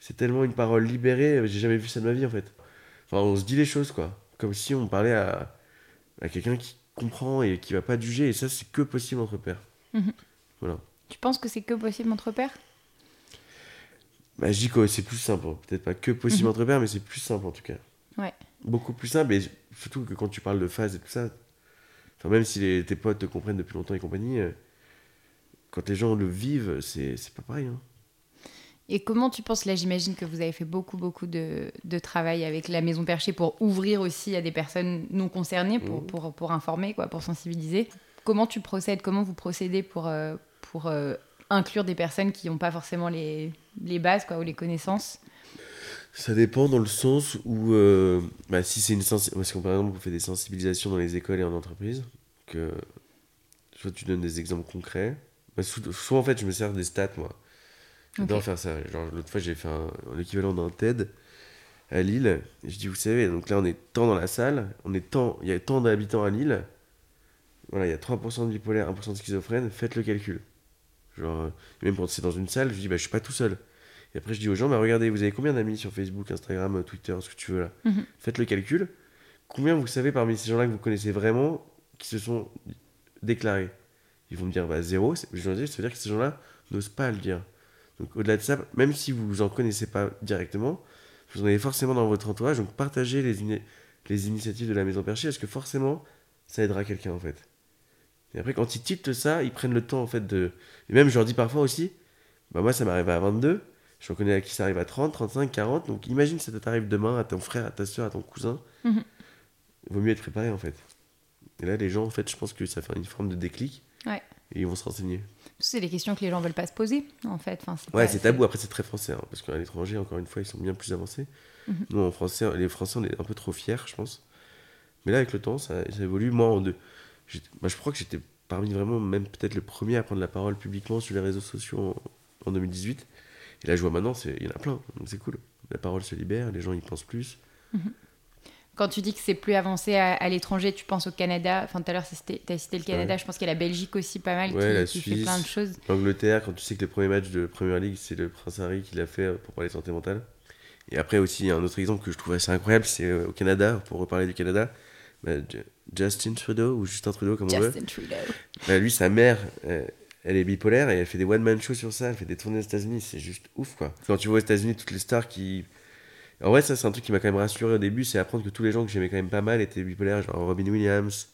c'est tellement une parole libérée, j'ai jamais vu ça de ma vie en fait. Enfin, on se dit les choses quoi. Comme si on parlait à, à quelqu'un qui comprend et qui va pas juger. Et ça, c'est que possible entre pairs. Mhm. Voilà. Tu penses que c'est que possible entre pairs? Bah, je dis que c'est plus simple. Peut-être pas que possible mhm. entre pairs, mais c'est plus simple en tout cas. Ouais. Beaucoup plus simple, et surtout que quand tu parles de phase et tout ça, enfin, même si tes potes te comprennent depuis longtemps et compagnie, euh, quand les gens le vivent, c'est pas pareil. Hein. Et comment tu penses, là j'imagine que vous avez fait beaucoup beaucoup de, de, travail avec la Maison Perchée pour ouvrir aussi à des personnes non concernées, pour, mmh. pour, pour, informer, quoi, pour sensibiliser. Comment tu procèdes, comment vous procédez pour, euh, pour euh, inclure des personnes qui n'ont pas forcément les, les bases quoi, ou les connaissances? Ça dépend dans le sens où, euh, bah, si c'est une parce que par exemple, vous faites des sensibilisations dans les écoles et en entreprise, que soit tu donnes des exemples concrets. Bah, souvent, en fait, je me sers des stats, moi. J'adore faire ça. Genre, l'autre fois, j'ai fait l'équivalent d'un TED à Lille. Et je dis, vous savez, donc là, on est tant dans la salle, on est tant, il y a tant d'habitants à Lille. Voilà, il y a 3% de bipolaire, 1% de schizophrène, faites le calcul. Genre, même quand c'est dans une salle, je dis, bah, je suis pas tout seul. Et après, je dis aux gens, bah, regardez, vous avez combien d'amis sur Facebook, Instagram, Twitter, ce que tu veux là mhm. Faites le calcul. combien vous savez parmi ces gens-là que vous connaissez vraiment qui se sont déclarés? Ils vont me dire bah, zéro. Je veux dire, ça veut dire que ces gens-là n'osent pas le dire. Donc au-delà de ça, même si vous en connaissez pas directement, vous en avez forcément dans votre entourage. Donc partagez les, les initiatives de la Maison Perchée parce que forcément, ça aidera quelqu'un en fait. Et après, quand ils tiltent ça, ils prennent le temps en fait de. Et même, je leur dis parfois aussi, bah moi ça m'arrive à 22, je reconnais à qui ça arrive à 30, 35, 40. Donc imagine ça t'arrive demain à ton frère, à ta soeur, à ton cousin. Mhm. Il vaut mieux être préparé en fait. Et là, les gens, en fait, je pense que ça fait une forme de déclic. Ouais. Et ils vont se renseigner. C'est des questions que les gens veulent pas se poser, en fait. Enfin, Ouais, c'est tabou. Après, c'est très français. hein, parce qu'à l'étranger, encore une fois, ils sont bien plus avancés. Mhm. Nous, en français, les Français, on est un peu trop fiers, je pense. Mais là, avec le temps, ça, ça évolue. Moi, en deux, j'étais- bah, je crois que j'étais parmi vraiment, même peut-être le premier à prendre la parole publiquement sur les réseaux sociaux en, en 2018. Et là, je vois maintenant, il y en a plein. Donc, c'est cool. La parole se libère, les gens y pensent plus. Quand tu dis que c'est plus avancé à, à l'étranger, tu penses au Canada. Enfin, tout à l'heure, tu as cité le Canada. Ouais. Je pense qu'il y a la Belgique aussi pas mal Ouais, la qui, qui fait Suisse. plein de choses. L'Angleterre, quand tu sais que le premier match de Premier League, c'est le Prince Harry qui l'a fait pour parler de santé mentale. Et après aussi, un autre exemple que je trouve assez incroyable, c'est euh, au Canada, pour reparler du Canada, bah, Ju- Justin Trudeau, ou Justin Trudeau, comme on veut. Justin Trudeau. Bah, lui, sa mère, euh, elle est bipolaire et elle fait des one-man shows sur ça, elle fait des tournées aux États-Unis, c'est juste ouf quoi. Quand tu vois aux États-Unis toutes les stars qui. En vrai, ça, c'est un truc qui m'a quand même rassuré au début, c'est apprendre que tous les gens que j'aimais quand même pas mal étaient bipolaires, genre Robin Williams,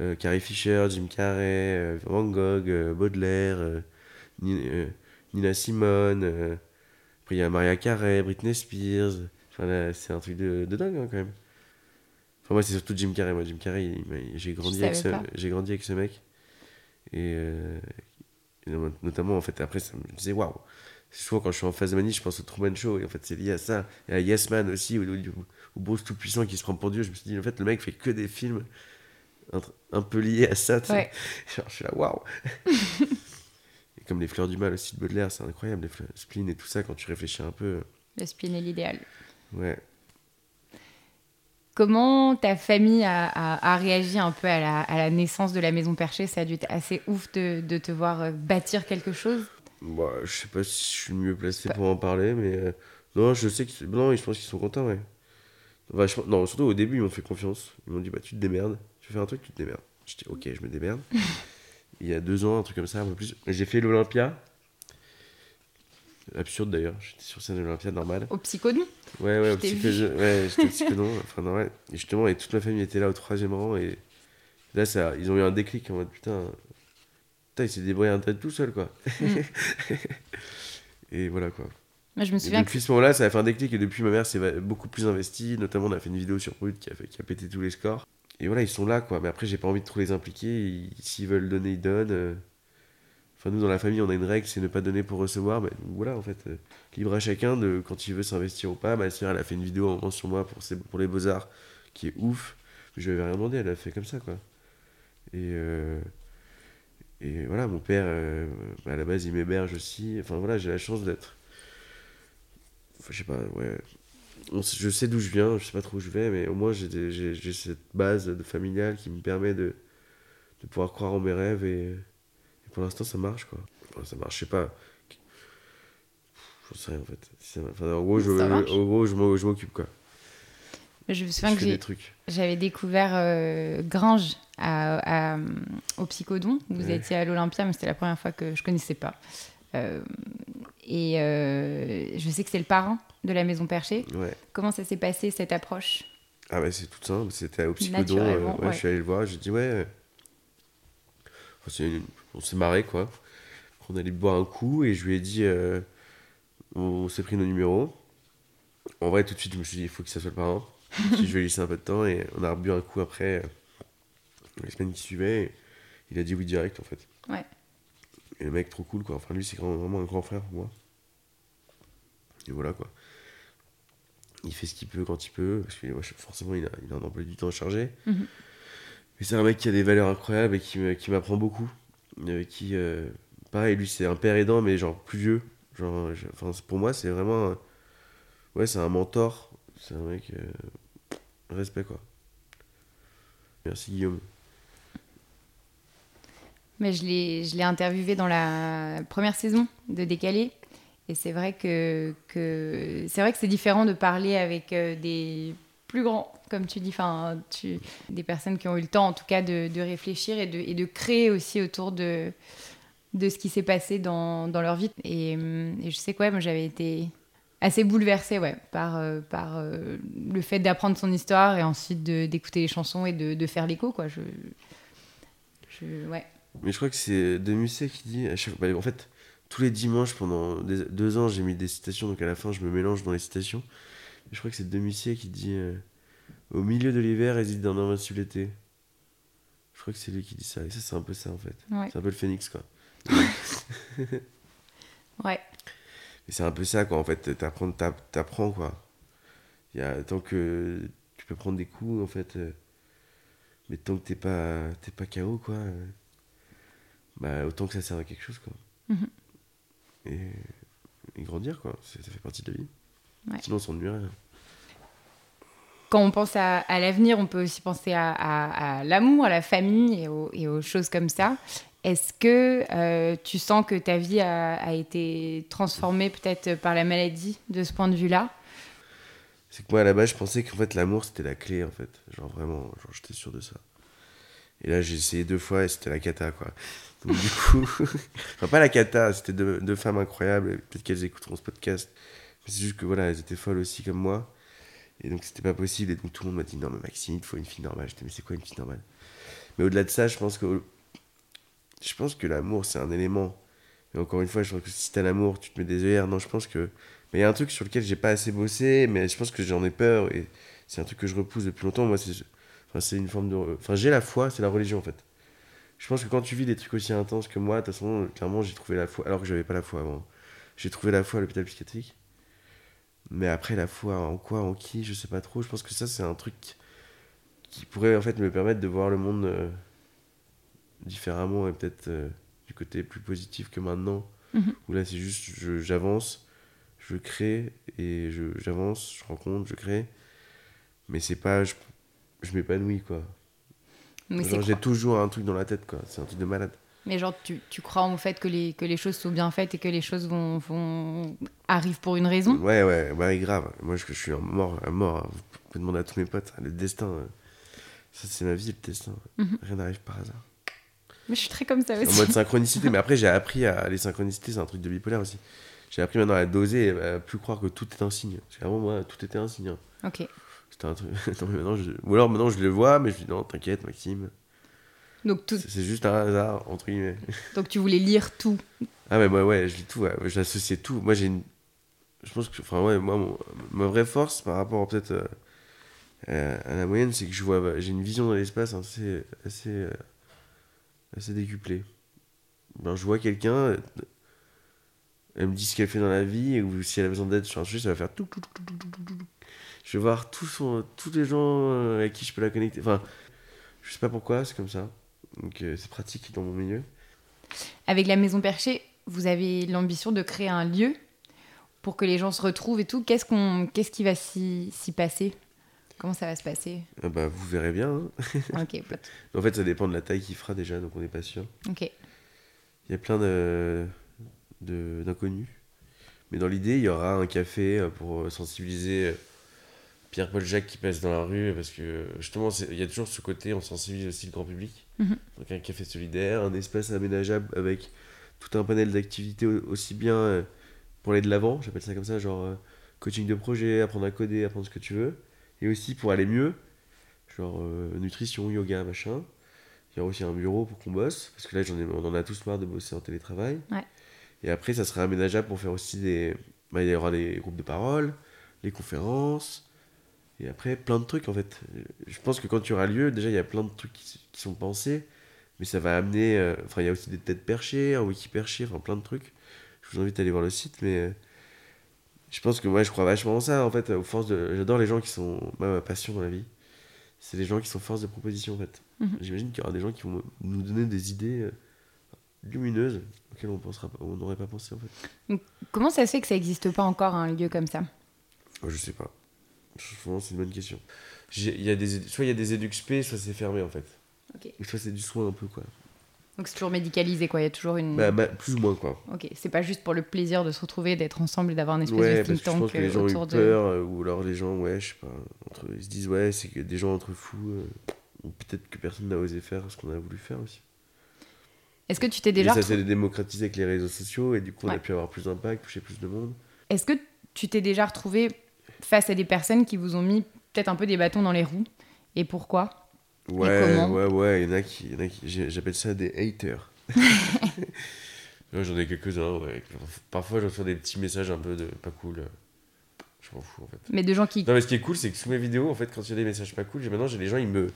euh, Carrie Fisher, Jim Carrey, euh, Van Gogh, euh, Baudelaire, Ni- Nina Simone, après il y a Maria Carey, Britney Spears. Enfin, là, c'est un truc de, de dingue hein, quand même. Enfin, moi, c'est surtout Jim Carrey. Moi, Jim Carrey, grandi, avec ce, j'ai grandi avec ce mec. Et, euh, et notamment, en fait, après, ça me disait waouh. Souvent, quand je suis en phase de manie, je pense au Truman Show. Et en fait, c'est lié à ça. Et à Yes Man aussi, ou au Bruce Tout-Puissant qui se prend pour Dieu. Je me suis dit, en fait, le mec fait que des films un, un peu liés à ça. Ouais. Genre, je suis là, waouh. et comme Les Fleurs du Mal aussi de Baudelaire, c'est incroyable. Les fleurs, spleen et tout ça, quand tu réfléchis un peu. Le spin est l'idéal. Ouais. Comment ta famille a, a- a réagi un peu à la, à la naissance de la Maison Perchée? Ça a dû être assez ouf de, de te voir euh, bâtir quelque chose? Bah, je sais pas si je suis mieux placé pour en parler, mais euh, non, je sais que non, je pense qu'ils sont contents, ouais. Non, surtout au début, ils m'ont fait confiance. Ils m'ont dit, bah, tu te démerdes. Tu faire un truc, tu te démerdes. Je dis, ok, je me démerde. Il y a deux ans, un truc comme ça, un peu plus. J'ai fait l'Olympia. Absurde d'ailleurs, j'étais sur scène de l'Olympia, normal. Au psychodon Ouais, ouais, Je au t'ai psycho- ouais, j'étais au psychodon, enfin normal. Et justement, et toute ma famille était là au troisième rang, et là, ça, ils ont eu un déclic en mode putain, putain il s'est débrouillé un tas tout seul, quoi. et voilà, quoi. Moi, je me Et souviens que depuis ce moment-là, ça a fait un déclic, et depuis, ma mère s'est beaucoup plus investie, notamment, on a fait une vidéo sur Brut qui a, fait, qui a pété tous les scores. Et voilà, ils sont là, quoi. Mais après, j'ai pas envie de trop les impliquer, ils- s'ils veulent donner, ils donnent. Enfin, nous, dans la famille, on a une règle, c'est ne pas donner pour recevoir. Mais voilà, en fait, euh, libre à chacun de quand il veut s'investir ou pas. Ma sœur, elle a fait une vidéo en sur moi pour, pour les Beaux-Arts, qui est ouf. Je lui avais rien demandé, elle a fait comme ça, quoi. Et, euh, et voilà, mon père, euh, à la base, il m'héberge aussi. Enfin, voilà, j'ai la chance d'être. Enfin, je sais pas, ouais. Je sais d'où je viens, je sais pas trop où je vais, mais au moins j'ai cette base familiale qui me permet de, de pouvoir croire en mes rêves et pour l'instant ça marche quoi. Enfin, ça marche, je sais pas. J'en sais rien en fait. Enfin, en gros, je, je je m'occupe quoi. je me Je souviens que j'avais découvert euh, Gringe à, à, euh, au Psychodon. Vous Ouais. étiez à l'Olympia, mais c'était la première fois que je connaissais pas. Euh, et euh, je sais que c'est le parrain de la Maison Perchée. Ouais. Comment ça s'est passé cette approche? Ah bah c'est tout simple, c'était au psychodon, ouais, ouais. je suis allé le voir, j'ai dit ouais, enfin, c'est une- on s'est marré quoi, on allait boire un coup et je lui ai dit, euh, on, s'est pris nos numéros, en vrai tout de suite je me suis dit il faut que ça soit le si je vais laisser un peu de temps et on a bu un coup après, euh, les semaines qui suivaient, et il a dit oui direct en fait. Ouais. Et le mec trop cool quoi, enfin lui c'est vraiment un grand frère pour moi. Et voilà quoi il fait ce qu'il peut quand il peut, parce que forcément il a, il a un emploi du temps chargé. Mhm. Mais c'est un mec qui a des valeurs incroyables et qui m'apprend beaucoup. Euh, qui, euh, pareil, lui c'est un père aidant, mais genre plus vieux. Genre, pour moi c'est vraiment. ouais, c'est un mentor. C'est un mec. euh, respect quoi. Merci Guillaume. Mais je l'ai, interviewé dans la première saison de Décalé. Et c'est vrai que, que c'est vrai que c'est différent de parler avec des plus grand, comme tu dis. Enfin. Des personnes qui ont eu le temps, en tout cas, de, de réfléchir et de, de créer aussi autour de, de ce qui s'est passé dans, leur vie. Et, et je sais quoi, moi j'avais été assez bouleversée ouais, par, euh, euh, le fait d'apprendre son histoire et ensuite d'écouter les chansons et de, de faire l'écho. Je, ouais. Mais je crois que c'est Demusset qui dit. Bah, en fait, tous les dimanches pendant deux ans, j'ai mis des citations, donc à la fin, je me mélange dans les citations. Je crois que c'est Demusset qui dit euh, Au milieu de l'hiver réside un invincible été. Je crois que c'est lui qui dit ça. Et ça, c'est un peu ça, en fait. Ouais. C'est un peu le phénix, quoi. ouais. Et c'est un peu ça, quoi, en fait. T'apprends, t'apprends, quoi. Il y a, tant que tu peux prendre des coups, en fait. Euh, mais tant que t'es pas, t'es pas KO, quoi. Euh, bah, autant que ça sert à quelque chose, quoi. Mhm. Et, et grandir, quoi. Ça fait partie de la vie. Ouais. Sinon, on s'ennuierait. Quand on pense à, à l'avenir, on peut aussi penser à, à- à l'amour, à la famille et aux, et aux choses comme ça. Est-ce que euh, tu sens que ta vie a, a été transformée peut-être par la maladie de ce point de vue-là? C'est que moi, à la base, je pensais qu'en fait, l'amour, c'était la clé, en fait. Genre, vraiment, genre, j'étais sûr de ça. Et là, j'ai essayé deux fois et c'était la cata, quoi. Donc, du coup, enfin, pas la cata, c'était deux, deux femmes incroyables. Peut-être qu'elles écouteront ce podcast. Mais c'est juste que, voilà, elles étaient folles aussi comme moi. Et donc, c'était pas possible. Et donc, tout le monde m'a dit, non, mais Maxime, il te faut une fille normale. J'étais, mais c'est quoi une fille normale? Mais au-delà de ça, je pense que, je pense que l'amour, c'est un élément. Et encore une fois, je pense que si t'as l'amour, tu te mets des œillères. Non, je pense que. Mais il y a un truc sur lequel j'ai pas assez bossé, mais je pense que j'en ai peur. Et c'est un truc que je repousse depuis longtemps. Moi, c'est enfin, c'est une forme de. Enfin, j'ai la foi, c'est la religion, en fait. Je pense que quand tu vis des trucs aussi intenses que moi, de toute façon, clairement, j'ai trouvé la foi. Alors que j'avais pas la foi avant. J'ai trouvé la foi à l'hôpital psychiatrique. Mais après, la foi en quoi, en qui, je sais pas trop. Je pense que ça, c'est un truc qui pourrait en fait me permettre de voir le monde euh, différemment et peut-être euh, du côté plus positif que maintenant. Mhm. Où là, c'est juste, je- j'avance, je crée et je- j'avance, je rencontre, je crée. Mais c'est pas, je, je m'épanouis quoi. J'ai toujours un truc dans la tête quoi. C'est un truc de malade. Mais genre, tu, tu crois en fait que les, que les choses sont bien faites et que les choses vont, vont... arrivent pour une raison? Ouais, ouais, ouais, grave. Moi, je, je suis un mort, un mort. Vous pouvez demander à tous mes potes. Le destin, euh, ça, c'est ma vie, le destin. Mhm. Rien n'arrive par hasard. Mais je suis très comme ça En aussi. mode synchronicité. mais après, j'ai appris à. Les synchronicités, c'est un truc de bipolaire aussi. J'ai appris maintenant à doser et à plus croire que tout est un signe. Parce qu'avant, moi, tout était un signe. hein. Ok. C'était un truc. Non, mais maintenant, je- Ou alors maintenant, je le vois, mais je dis non, t'inquiète, Maxime. Donc, tout... C'est juste un hasard, entre guillemets. Donc tu voulais lire tout. Ah, mais moi, ouais, je lis tout. Ouais. J'associe tout. Moi, j'ai une. Je pense que. Enfin, ouais, moi, mon- ma vraie force par rapport peut-être euh, euh, à la moyenne, c'est que je vois. J'ai une vision dans l'espace assez. assez. euh, assez décuplée. Ben, je vois quelqu'un. Elle me dit ce qu'elle fait dans la vie, ou si elle a besoin d'aide sur un sujet, ça va faire tout, tout, tout, tout, tout, tout, tout. Je vais voir tous, son- tous les gens avec qui je peux la connecter. Enfin, je sais pas pourquoi, c'est comme ça. Donc, euh, c'est pratique dans mon milieu. Avec la Maison Perchée, vous avez l'ambition de créer un lieu pour que les gens se retrouvent et tout. Qu'est-ce qu'on, qu'est-ce qui va s'y, s'y passer? Comment ça va se passer? Ah bah, vous verrez bien. hein. Ok, En fait, ça dépend de la taille qu'il fera déjà, donc on n'est pas sûr. ok. Il y a plein de, de- d'inconnus. Mais dans l'idée, il y aura un café euh, pour euh, sensibiliser Pierre-Paul Jacques qui passe dans la rue, parce que justement, il y a toujours ce côté, on sensibilise aussi le grand public. Mhm. Donc un café solidaire, un espace aménageable avec tout un panel d'activités au- aussi bien euh, pour aller de l'avant, j'appelle ça comme ça, genre euh, coaching de projet, apprendre à coder, apprendre ce que tu veux, et aussi pour aller mieux, genre euh, nutrition, yoga, machin. Il y aura aussi un bureau pour qu'on bosse, parce que là, j'en ai, on en a tous marre de bosser en télétravail. Ouais. Et après, ça sera aménageable pour faire aussi des. bah, il y aura des groupes de parole, les conférences, et après, plein de trucs en fait. Je pense que quand tu auras lieu, déjà, il y a plein de trucs qui, qui sont pensés, mais ça va amener. euh, Enfin, il y a aussi des têtes perchées, un wiki perché, enfin, plein de trucs. Je vous invite à aller voir le site, mais. euh, Je pense que moi, je crois vachement en ça, en fait, aux forces de. J'adore les gens qui sont. moi, ma passion dans la vie, c'est les gens qui sont force de proposition, en fait. Mhm. J'imagine qu'il y aura des gens qui vont nous donner des idées euh, lumineuses auxquelles on pensera on n'aurait pas pensé, en fait. Comment ça se fait que ça n'existe pas encore un lieu comme ça? Moi, je sais pas. Franchement, c'est une bonne question. Il y a des, soit il y a des EduxP, soit c'est fermé, en fait. Ok. Ou soit c'est du soin un peu, quoi. Donc c'est toujours médicalisé, quoi. Il y a toujours une. Bah, bah, plus ou moins, quoi. Ok, c'est pas juste pour le plaisir de se retrouver, d'être ensemble et d'avoir une espèce Ouais, de think que je pense tank que les euh, gens ont eu autour de. peur, euh, ou alors les gens, ouais, je sais pas, entre, ils se disent, ouais, c'est que des gens entre fous, euh, ou peut-être que personne n'a osé faire ce qu'on a voulu faire aussi. Est-ce que tu t'es Et déjà. ça retrou- s'est démocratisé avec les réseaux sociaux, et du coup, on Ouais. a pu avoir plus d'impact, toucher plus de monde. Est-ce que tu t'es déjà retrouvé face à des personnes qui vous ont mis peut-être un peu des bâtons dans les roues Et pourquoi? Ouais, comment? ouais, ouais, il y en a qui, qui j'appelle ça des haters. J'en ai quelques-uns, ouais. Parfois, je reçois des petits messages un peu de pas cool. Je m'en fous, en fait. Mais de gens qui. Non, mais ce qui est cool, c'est que sous mes vidéos, en fait, quand il y a des messages pas cool, maintenant, j'ai les gens, ils me,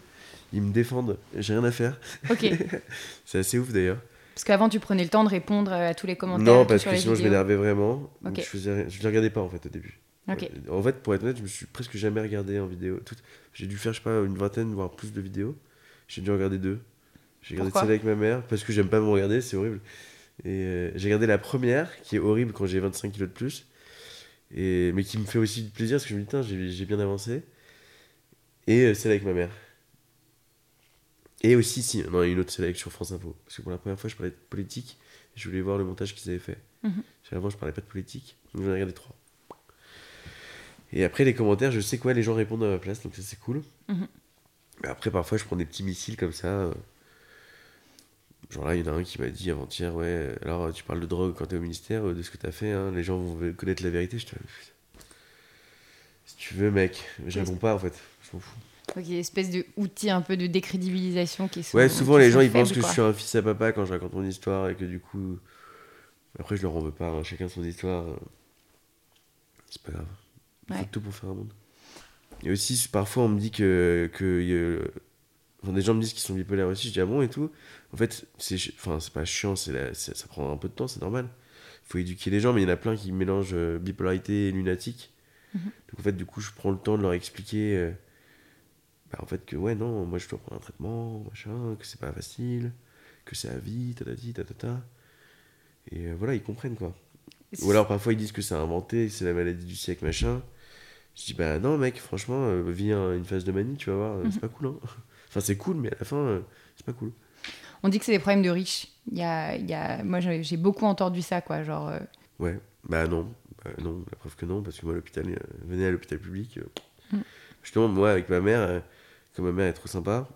ils me défendent. J'ai rien à faire. Ok. C'est assez ouf, d'ailleurs. Parce qu'avant, tu prenais le temps de répondre à tous les commentaires. Non, parce sur que sinon, je m'énervais vraiment. Donc, Ok. je, je les regardais pas, en fait, au début. Ouais. En fait, pour être honnête, je me suis presque jamais regardé en vidéo. Tout- J'ai dû faire, je sais pas, une vingtaine, voire plus de vidéos. J'ai dû en regarder deux. J'ai regardé celle avec ma mère, parce que j'aime pas me regarder, c'est horrible. Et euh, j'ai regardé la première, qui est horrible quand j'ai 25 kilos de plus. Et, mais qui me fait aussi du plaisir, parce que je me dis, putain, j'ai bien avancé. Et euh, celle avec ma mère. Et aussi, si, non, une autre, celle avec sur France Info. Parce que pour la première fois, je parlais de politique. Et je voulais voir le montage qu'ils avaient fait. Parce qu'avant, je parlais pas de politique. Donc j'en ai regardé trois. Et après, les commentaires, je sais quoi, les gens répondent à ma place, donc ça c'est cool. Mhm. Après, parfois, je prends des petits missiles comme ça. euh. Genre là, il y en a un qui m'a dit avant-hier, ouais, alors tu parles de drogue quand t'es au ministère, euh, de ce que t'as fait, hein, les gens vont connaître la vérité. Je te... Si tu veux, mec, je réponds pas en fait, je m'en fous. Ok, espèce de outil un peu de décrédibilisation qui sont. Ouais, souvent les gens ils pensent que quoi. je suis un fils à papa quand je raconte mon histoire et que du coup. Après, je leur en veux pas, hein, chacun son histoire. C'est pas grave. Faut Ouais. tout pour faire un monde. Et aussi, parfois, on me dit que. que a- Enfin, des gens me disent qu'ils sont bipolaires aussi, je dis ah bon et tout? En fait, c'est enfin, pas chiant, la- ça prend un peu de temps, c'est normal. Il faut éduquer les gens, mais il y en a plein qui mélangent euh, bipolarité et lunatique. Mhm. Donc en fait, du coup, je prends le temps de leur expliquer. euh, bah, en fait, que ouais, non, moi je dois prendre un traitement, machin, que c'est pas facile, que c'est à vie, tatati, tatata. Et euh, voilà, ils comprennent quoi. Ou alors parfois ils disent que c'est inventé, que c'est la maladie du siècle, machin. Je dis bah non, mec, franchement, euh, vis une phase de manie, tu vas voir, euh, c'est pas cool, hein. Enfin, c'est cool, mais à la fin, euh, c'est pas cool. On dit que c'est des problèmes de riches. Il y a, il y a... Moi, j'ai beaucoup entendu ça, quoi. Genre, euh, Ouais, bah non, Bah non, la preuve que non, parce que moi, l'hôpital, venez à l'hôpital public. Mm. Justement, moi, avec ma mère, comme ma mère est trop sympa,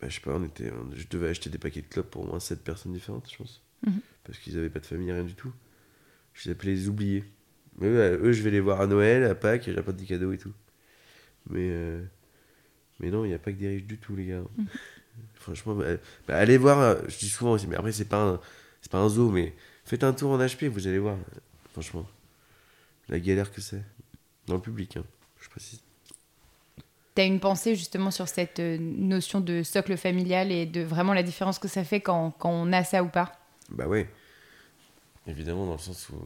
bah, je sais pas, on était, on- je devais acheter des paquets de clopes pour au moins 7 personnes différentes, je pense. Mhm. Parce qu'ils avaient pas de famille, rien du tout. Je les appelais les oubliés. Mais eux, eux, je vais les voir à Noël, à Pâques, et j'apporte des cadeaux et tout. Mais, euh, mais non, il n'y a pas que des riches du tout, les gars. Franchement, bah, bah, allez voir, euh, je dis souvent aussi, mais après, c'est pas un, c'est pas un zoo, mais faites un tour en HP, vous allez voir. Franchement, la galère que c'est. Dans le public, hein, je précise. T'as une pensée justement sur cette euh, notion de socle familial et de vraiment la différence que ça fait quand, quand on a ça ou pas? Bah ouais. Évidemment, dans le sens où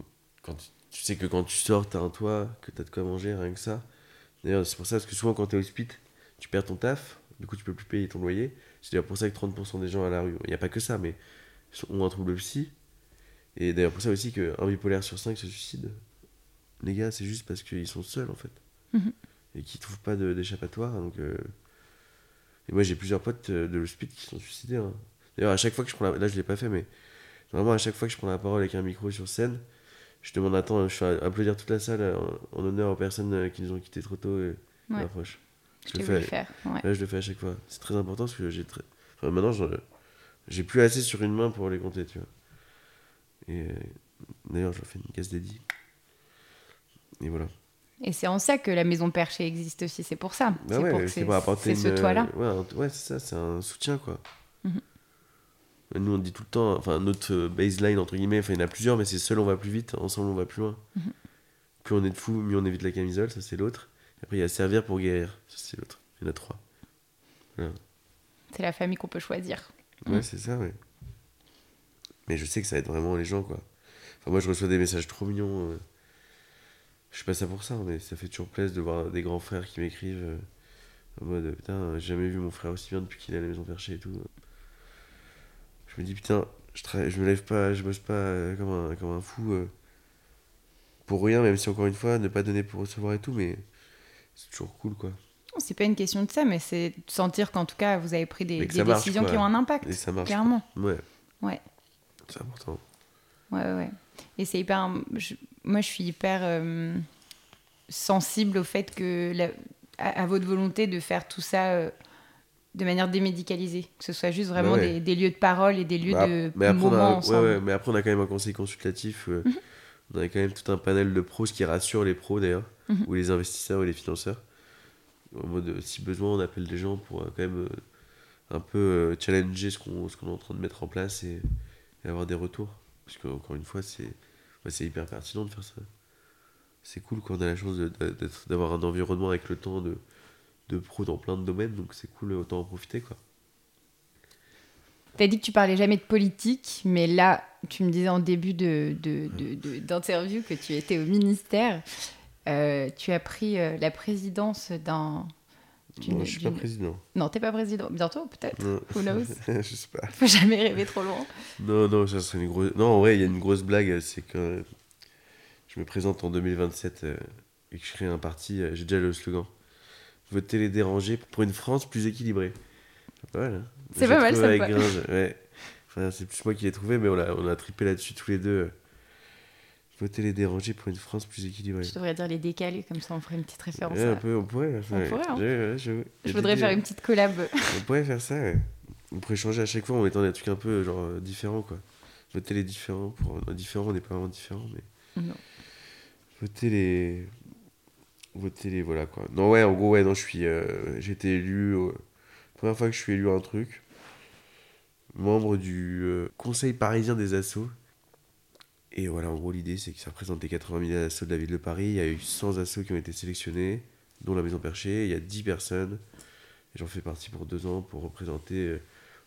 quand tu, tu sais que quand tu sors, t'as un toit, que t'as de quoi manger, rien que ça. D'ailleurs, c'est pour ça, parce que souvent quand t'es au hospice, tu perds ton taf, du coup tu peux plus payer ton loyer. C'est d'ailleurs pour ça que 30% des gens à la rue, il n'y a pas que ça, mais ont un trouble psy. Et d'ailleurs pour ça aussi qu'un bipolaire sur 5 se suicide. Les gars, c'est juste parce qu'ils sont seuls en fait. Mhm. Et qu'ils trouvent pas d'échappatoire. Donc, euh, Et moi j'ai plusieurs potes euh, de l'hospice qui sont suicidés. hein. D'ailleurs, à chaque fois que je prends la... Là, je l'ai pas fait, mais à chaque fois que je prends la parole avec un micro sur scène, je demande attends, je fais applaudir toute la salle euh, en, en honneur aux personnes euh, qui nous ont quittés trop tôt et Ouais. ma proche. Je Je le fais. faire. Ouais. Là, je le fais à chaque fois. C'est très important parce que j'ai très. Enfin, maintenant, j'ai plus assez sur une main pour les compter, tu vois. Et euh, d'ailleurs, je leur fais une casse dédiée. Et voilà. Et c'est en ça que la maison perchée existe aussi. C'est pour ça. Bah c'est ouais, pour que c'est ce toit-là. Ouais, ouais, c'est ça, c'est un soutien, quoi. Nous, on dit tout le temps, enfin, notre euh, baseline, entre guillemets, enfin, il y en a plusieurs, mais c'est seul, on va plus vite, ensemble, on va plus loin. Mhm. Plus on est de fous, mieux on évite la camisole, ça, c'est l'autre. Après, il y a servir pour guérir, ça, c'est l'autre. Il y en a trois. C'est la famille qu'on peut choisir. Ouais, Mm. c'est ça, ouais. Mais je sais que ça aide vraiment les gens, quoi. Enfin, moi, je reçois des messages trop mignons. euh. Je suis pas ça pour ça, mais ça fait toujours plaisir de voir des grands frères qui m'écrivent euh, en mode Putain, j'ai jamais vu mon frère aussi bien depuis qu'il est à la maison perchée et tout. Je me dis Putain, je, travaille, je me lève pas, je bosse pas euh, comme, un, comme un fou euh, pour rien, même si encore une fois, ne pas donner pour recevoir et tout, mais c'est toujours cool, quoi. c'est pas une question de ça, mais c'est de sentir qu'en tout cas, vous avez pris des, marche, décisions quoi. qui ont un impact. Et ça marche. Clairement. Ouais, Ouais. c'est important. Ouais, ouais, ouais. Et c'est hyper. je- moi, je suis hyper euh, sensible au fait que. la- à, à votre volonté de faire tout ça euh, de manière démédicalisée. Que ce soit juste vraiment Bah ouais. des, des lieux de parole et des lieux Bah, de mais, après, a, moments ouais, ensemble. Mhm. ouais, mais après, on a quand même un conseil consultatif. euh, On a quand même tout un panel de pros, ce qui rassure les pros d'ailleurs, Mhm. ou les investisseurs ou les financeurs. En mode, euh, si besoin, on appelle des gens pour euh, quand même euh, un peu challenger ce qu'on qu'on est en train de mettre en place et, et avoir des retours. Parce qu'encore une fois, c'est c'est hyper pertinent de faire ça. C'est cool quand on a la chance d'avoir un environnement avec le temps de, de pros dans plein de domaines, donc c'est cool, autant en profiter quoi. T'as dit que tu parlais jamais de politique, mais là, tu me disais en début de, de- de- de- d'interview que tu étais au ministère. Euh, tu as pris euh, la présidence d'un. Non, je suis pas président. Non, t'es pas président. Bientôt, peut-être. Who knows? Je sais pas. Faut jamais rêver trop loin. Non, non, ça serait une grosse. Non, en vrai, il y a une grosse blague, c'est que je me présente en 2027 euh, et que je crée un parti. J'ai déjà le slogan Votez les dérangés pour une France plus équilibrée. Voilà. C'est pas mal, ça, avec ouais. Enfin, c'est plus moi qui l'ai trouvé, mais on a, on a trippé là-dessus tous les deux. Votez les dérangés pour une France plus équilibrée. Je devrais dire les décalés, comme ça on ferait une petite référence. Ouais, à- un peu, on pourrait. On ouais. pourrait, hein. Je voudrais des faire une petite collab. On pourrait faire ça, ouais. On pourrait changer à chaque fois en mettant des trucs un peu genre euh, différents, quoi. Voter les différents. Pour... différents, on n'est pas vraiment différents, mais. Non. Voter les. Voter les. Voilà, quoi. Non, ouais, en gros, ouais, non, je suis. euh, J'ai été élu. euh, Première fois que je suis élu à un truc. Membre du euh, Conseil parisien des assos. Et voilà, en gros, l'idée, c'est que ça représente les 80 000 assos de la ville de Paris. Il y a eu 100 assos qui ont été sélectionnés, dont la Maison Perchée. Il y a 10 personnes. J'en fais partie pour deux ans pour représenter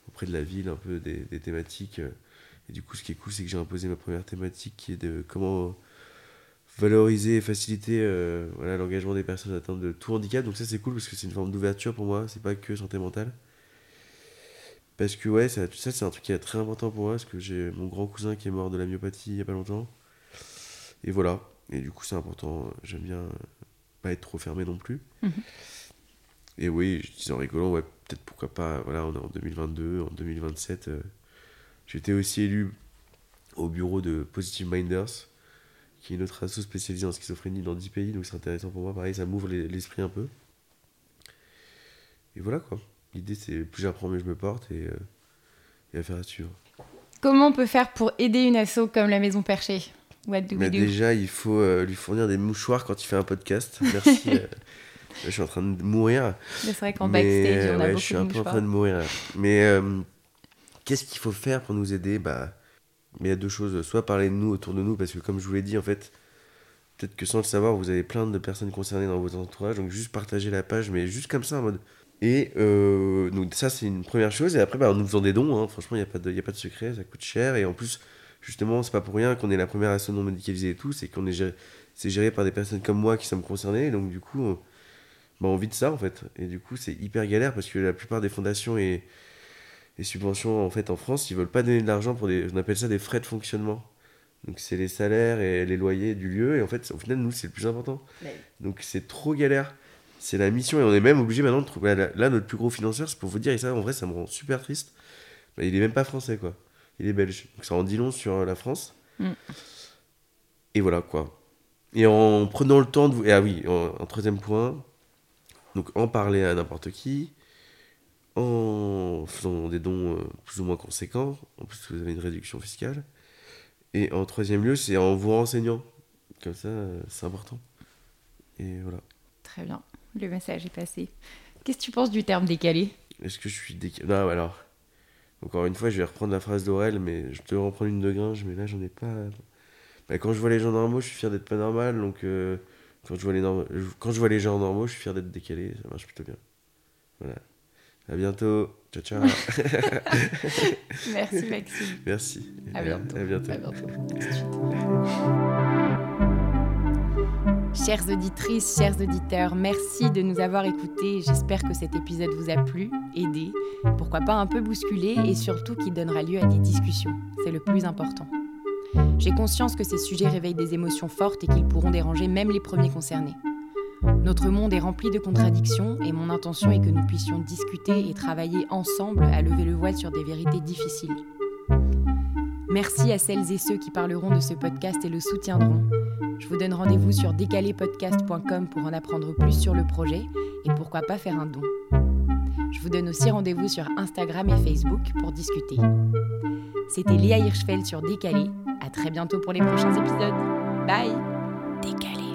auprès de la ville un peu des, des thématiques. Et du coup, ce qui est cool, c'est que j'ai imposé ma première thématique qui est de comment valoriser et faciliter euh, voilà, l'engagement des personnes atteintes de tout handicap. Donc ça, c'est cool parce que c'est une forme d'ouverture pour moi. C'est pas que santé mentale. Parce que ouais, ça, ça c'est un truc qui est très important pour moi parce que j'ai mon grand cousin qui est mort de la myopathie il y a pas longtemps. Et voilà. Et du coup, c'est important. J'aime bien euh, pas être trop fermé non plus. Mhm. Et oui, je disais en rigolant, ouais, peut-être pourquoi pas. Voilà, on est en 2022, en 2027. euh, J'étais aussi élu au bureau de Positive Minders, qui est notre asso spécialisée en schizophrénie dans 10 pays, donc c'est intéressant pour moi. Pareil, ça m'ouvre les- l'esprit un peu. Et voilà quoi. L'idée, c'est plus j'apprends, mieux je me porte et, euh, et affaire à suivre. Comment on peut faire pour aider une asso comme la Maison Perchée? What do we Mais do? déjà, il faut euh, lui fournir des mouchoirs quand il fait un podcast. Merci. euh, je suis en train de mourir. C'est vrai qu'en backstage, on a ouais, beaucoup je suis un peu en train de mourir. Mais euh, qu'est-ce qu'il faut faire pour nous aider? Bah, mais Il y a deux choses. Soit parler de nous autour de nous, parce que comme je vous l'ai dit, en fait, peut-être que sans le savoir, vous avez plein de personnes concernées dans votre entourage. Donc juste partager la page, mais juste comme ça, en mode. Et euh, donc ça, c'est une première chose. Et après, bah, en nous faisant des dons, hein, franchement, il n'y a, pas de- a pas de secret, ça coûte cher. Et en plus, justement, c'est pas pour rien qu'on est la première asso non médicalisée et tout. C'est qu'on est géré, c'est géré par des personnes comme moi qui sommes concernées. Donc du coup, on, bah, on vit de ça en fait. Et du coup, c'est hyper galère parce que la plupart des fondations et, et subventions en fait en France, ils veulent pas donner de l'argent pour des. On appelle ça des frais de fonctionnement. Donc c'est les salaires et les loyers du lieu. Et en fait, au final, nous, c'est le plus important. Donc c'est trop galère. C'est la mission et on est même obligé maintenant de trouver. Là, notre plus gros financeur, c'est pour vous dire, et ça en vrai, ça me rend super triste. Bah, il est même pas français quoi. Il est belge. Donc ça en dit long sur euh, la France. Mm. Et voilà quoi. Et en prenant le temps de vous. Ah oui, en, en troisième point, donc en parler à n'importe qui, en faisant des dons euh, plus ou moins conséquents, en plus vous avez une réduction fiscale. Et en troisième lieu, c'est en vous renseignant. Comme ça, euh, c'est important. Et voilà. Très bien, le message est passé. Qu'est-ce que tu penses du terme décalé? Est-ce que je suis décalé? Non, alors. Encore une fois, je vais reprendre la phrase d'Aurel, mais je devrais en prendre une de Gringe, mais là, j'en ai pas. Bah, quand je vois les gens normaux, je suis fier d'être pas normal, donc euh, quand, je vois les norm- quand je vois les gens normaux, je suis fier d'être décalé, ça marche plutôt bien. Voilà. À bientôt. Ciao, ciao. Merci Maxime. Merci. À bientôt. À bientôt. À bientôt. Chères auditrices, chers auditeurs, merci de nous avoir écoutés. J'espère que cet épisode vous a plu, aidé, pourquoi pas un peu bousculé et surtout qui donnera lieu à des discussions. C'est le plus important. J'ai conscience que ces sujets réveillent des émotions fortes et qu'ils pourront déranger même les premiers concernés. Notre monde est rempli de contradictions et mon intention est que nous puissions discuter et travailler ensemble à lever le voile sur des vérités difficiles. Merci à celles et ceux qui parleront de ce podcast et le soutiendront. Je vous donne rendez-vous sur décalépodcast.com pour en apprendre plus sur le projet et pourquoi pas faire un don. Je vous donne aussi rendez-vous sur Instagram et Facebook pour discuter. C'était Léa Hirschfeld sur Décalé. À très bientôt pour les prochains épisodes. Bye Décalé.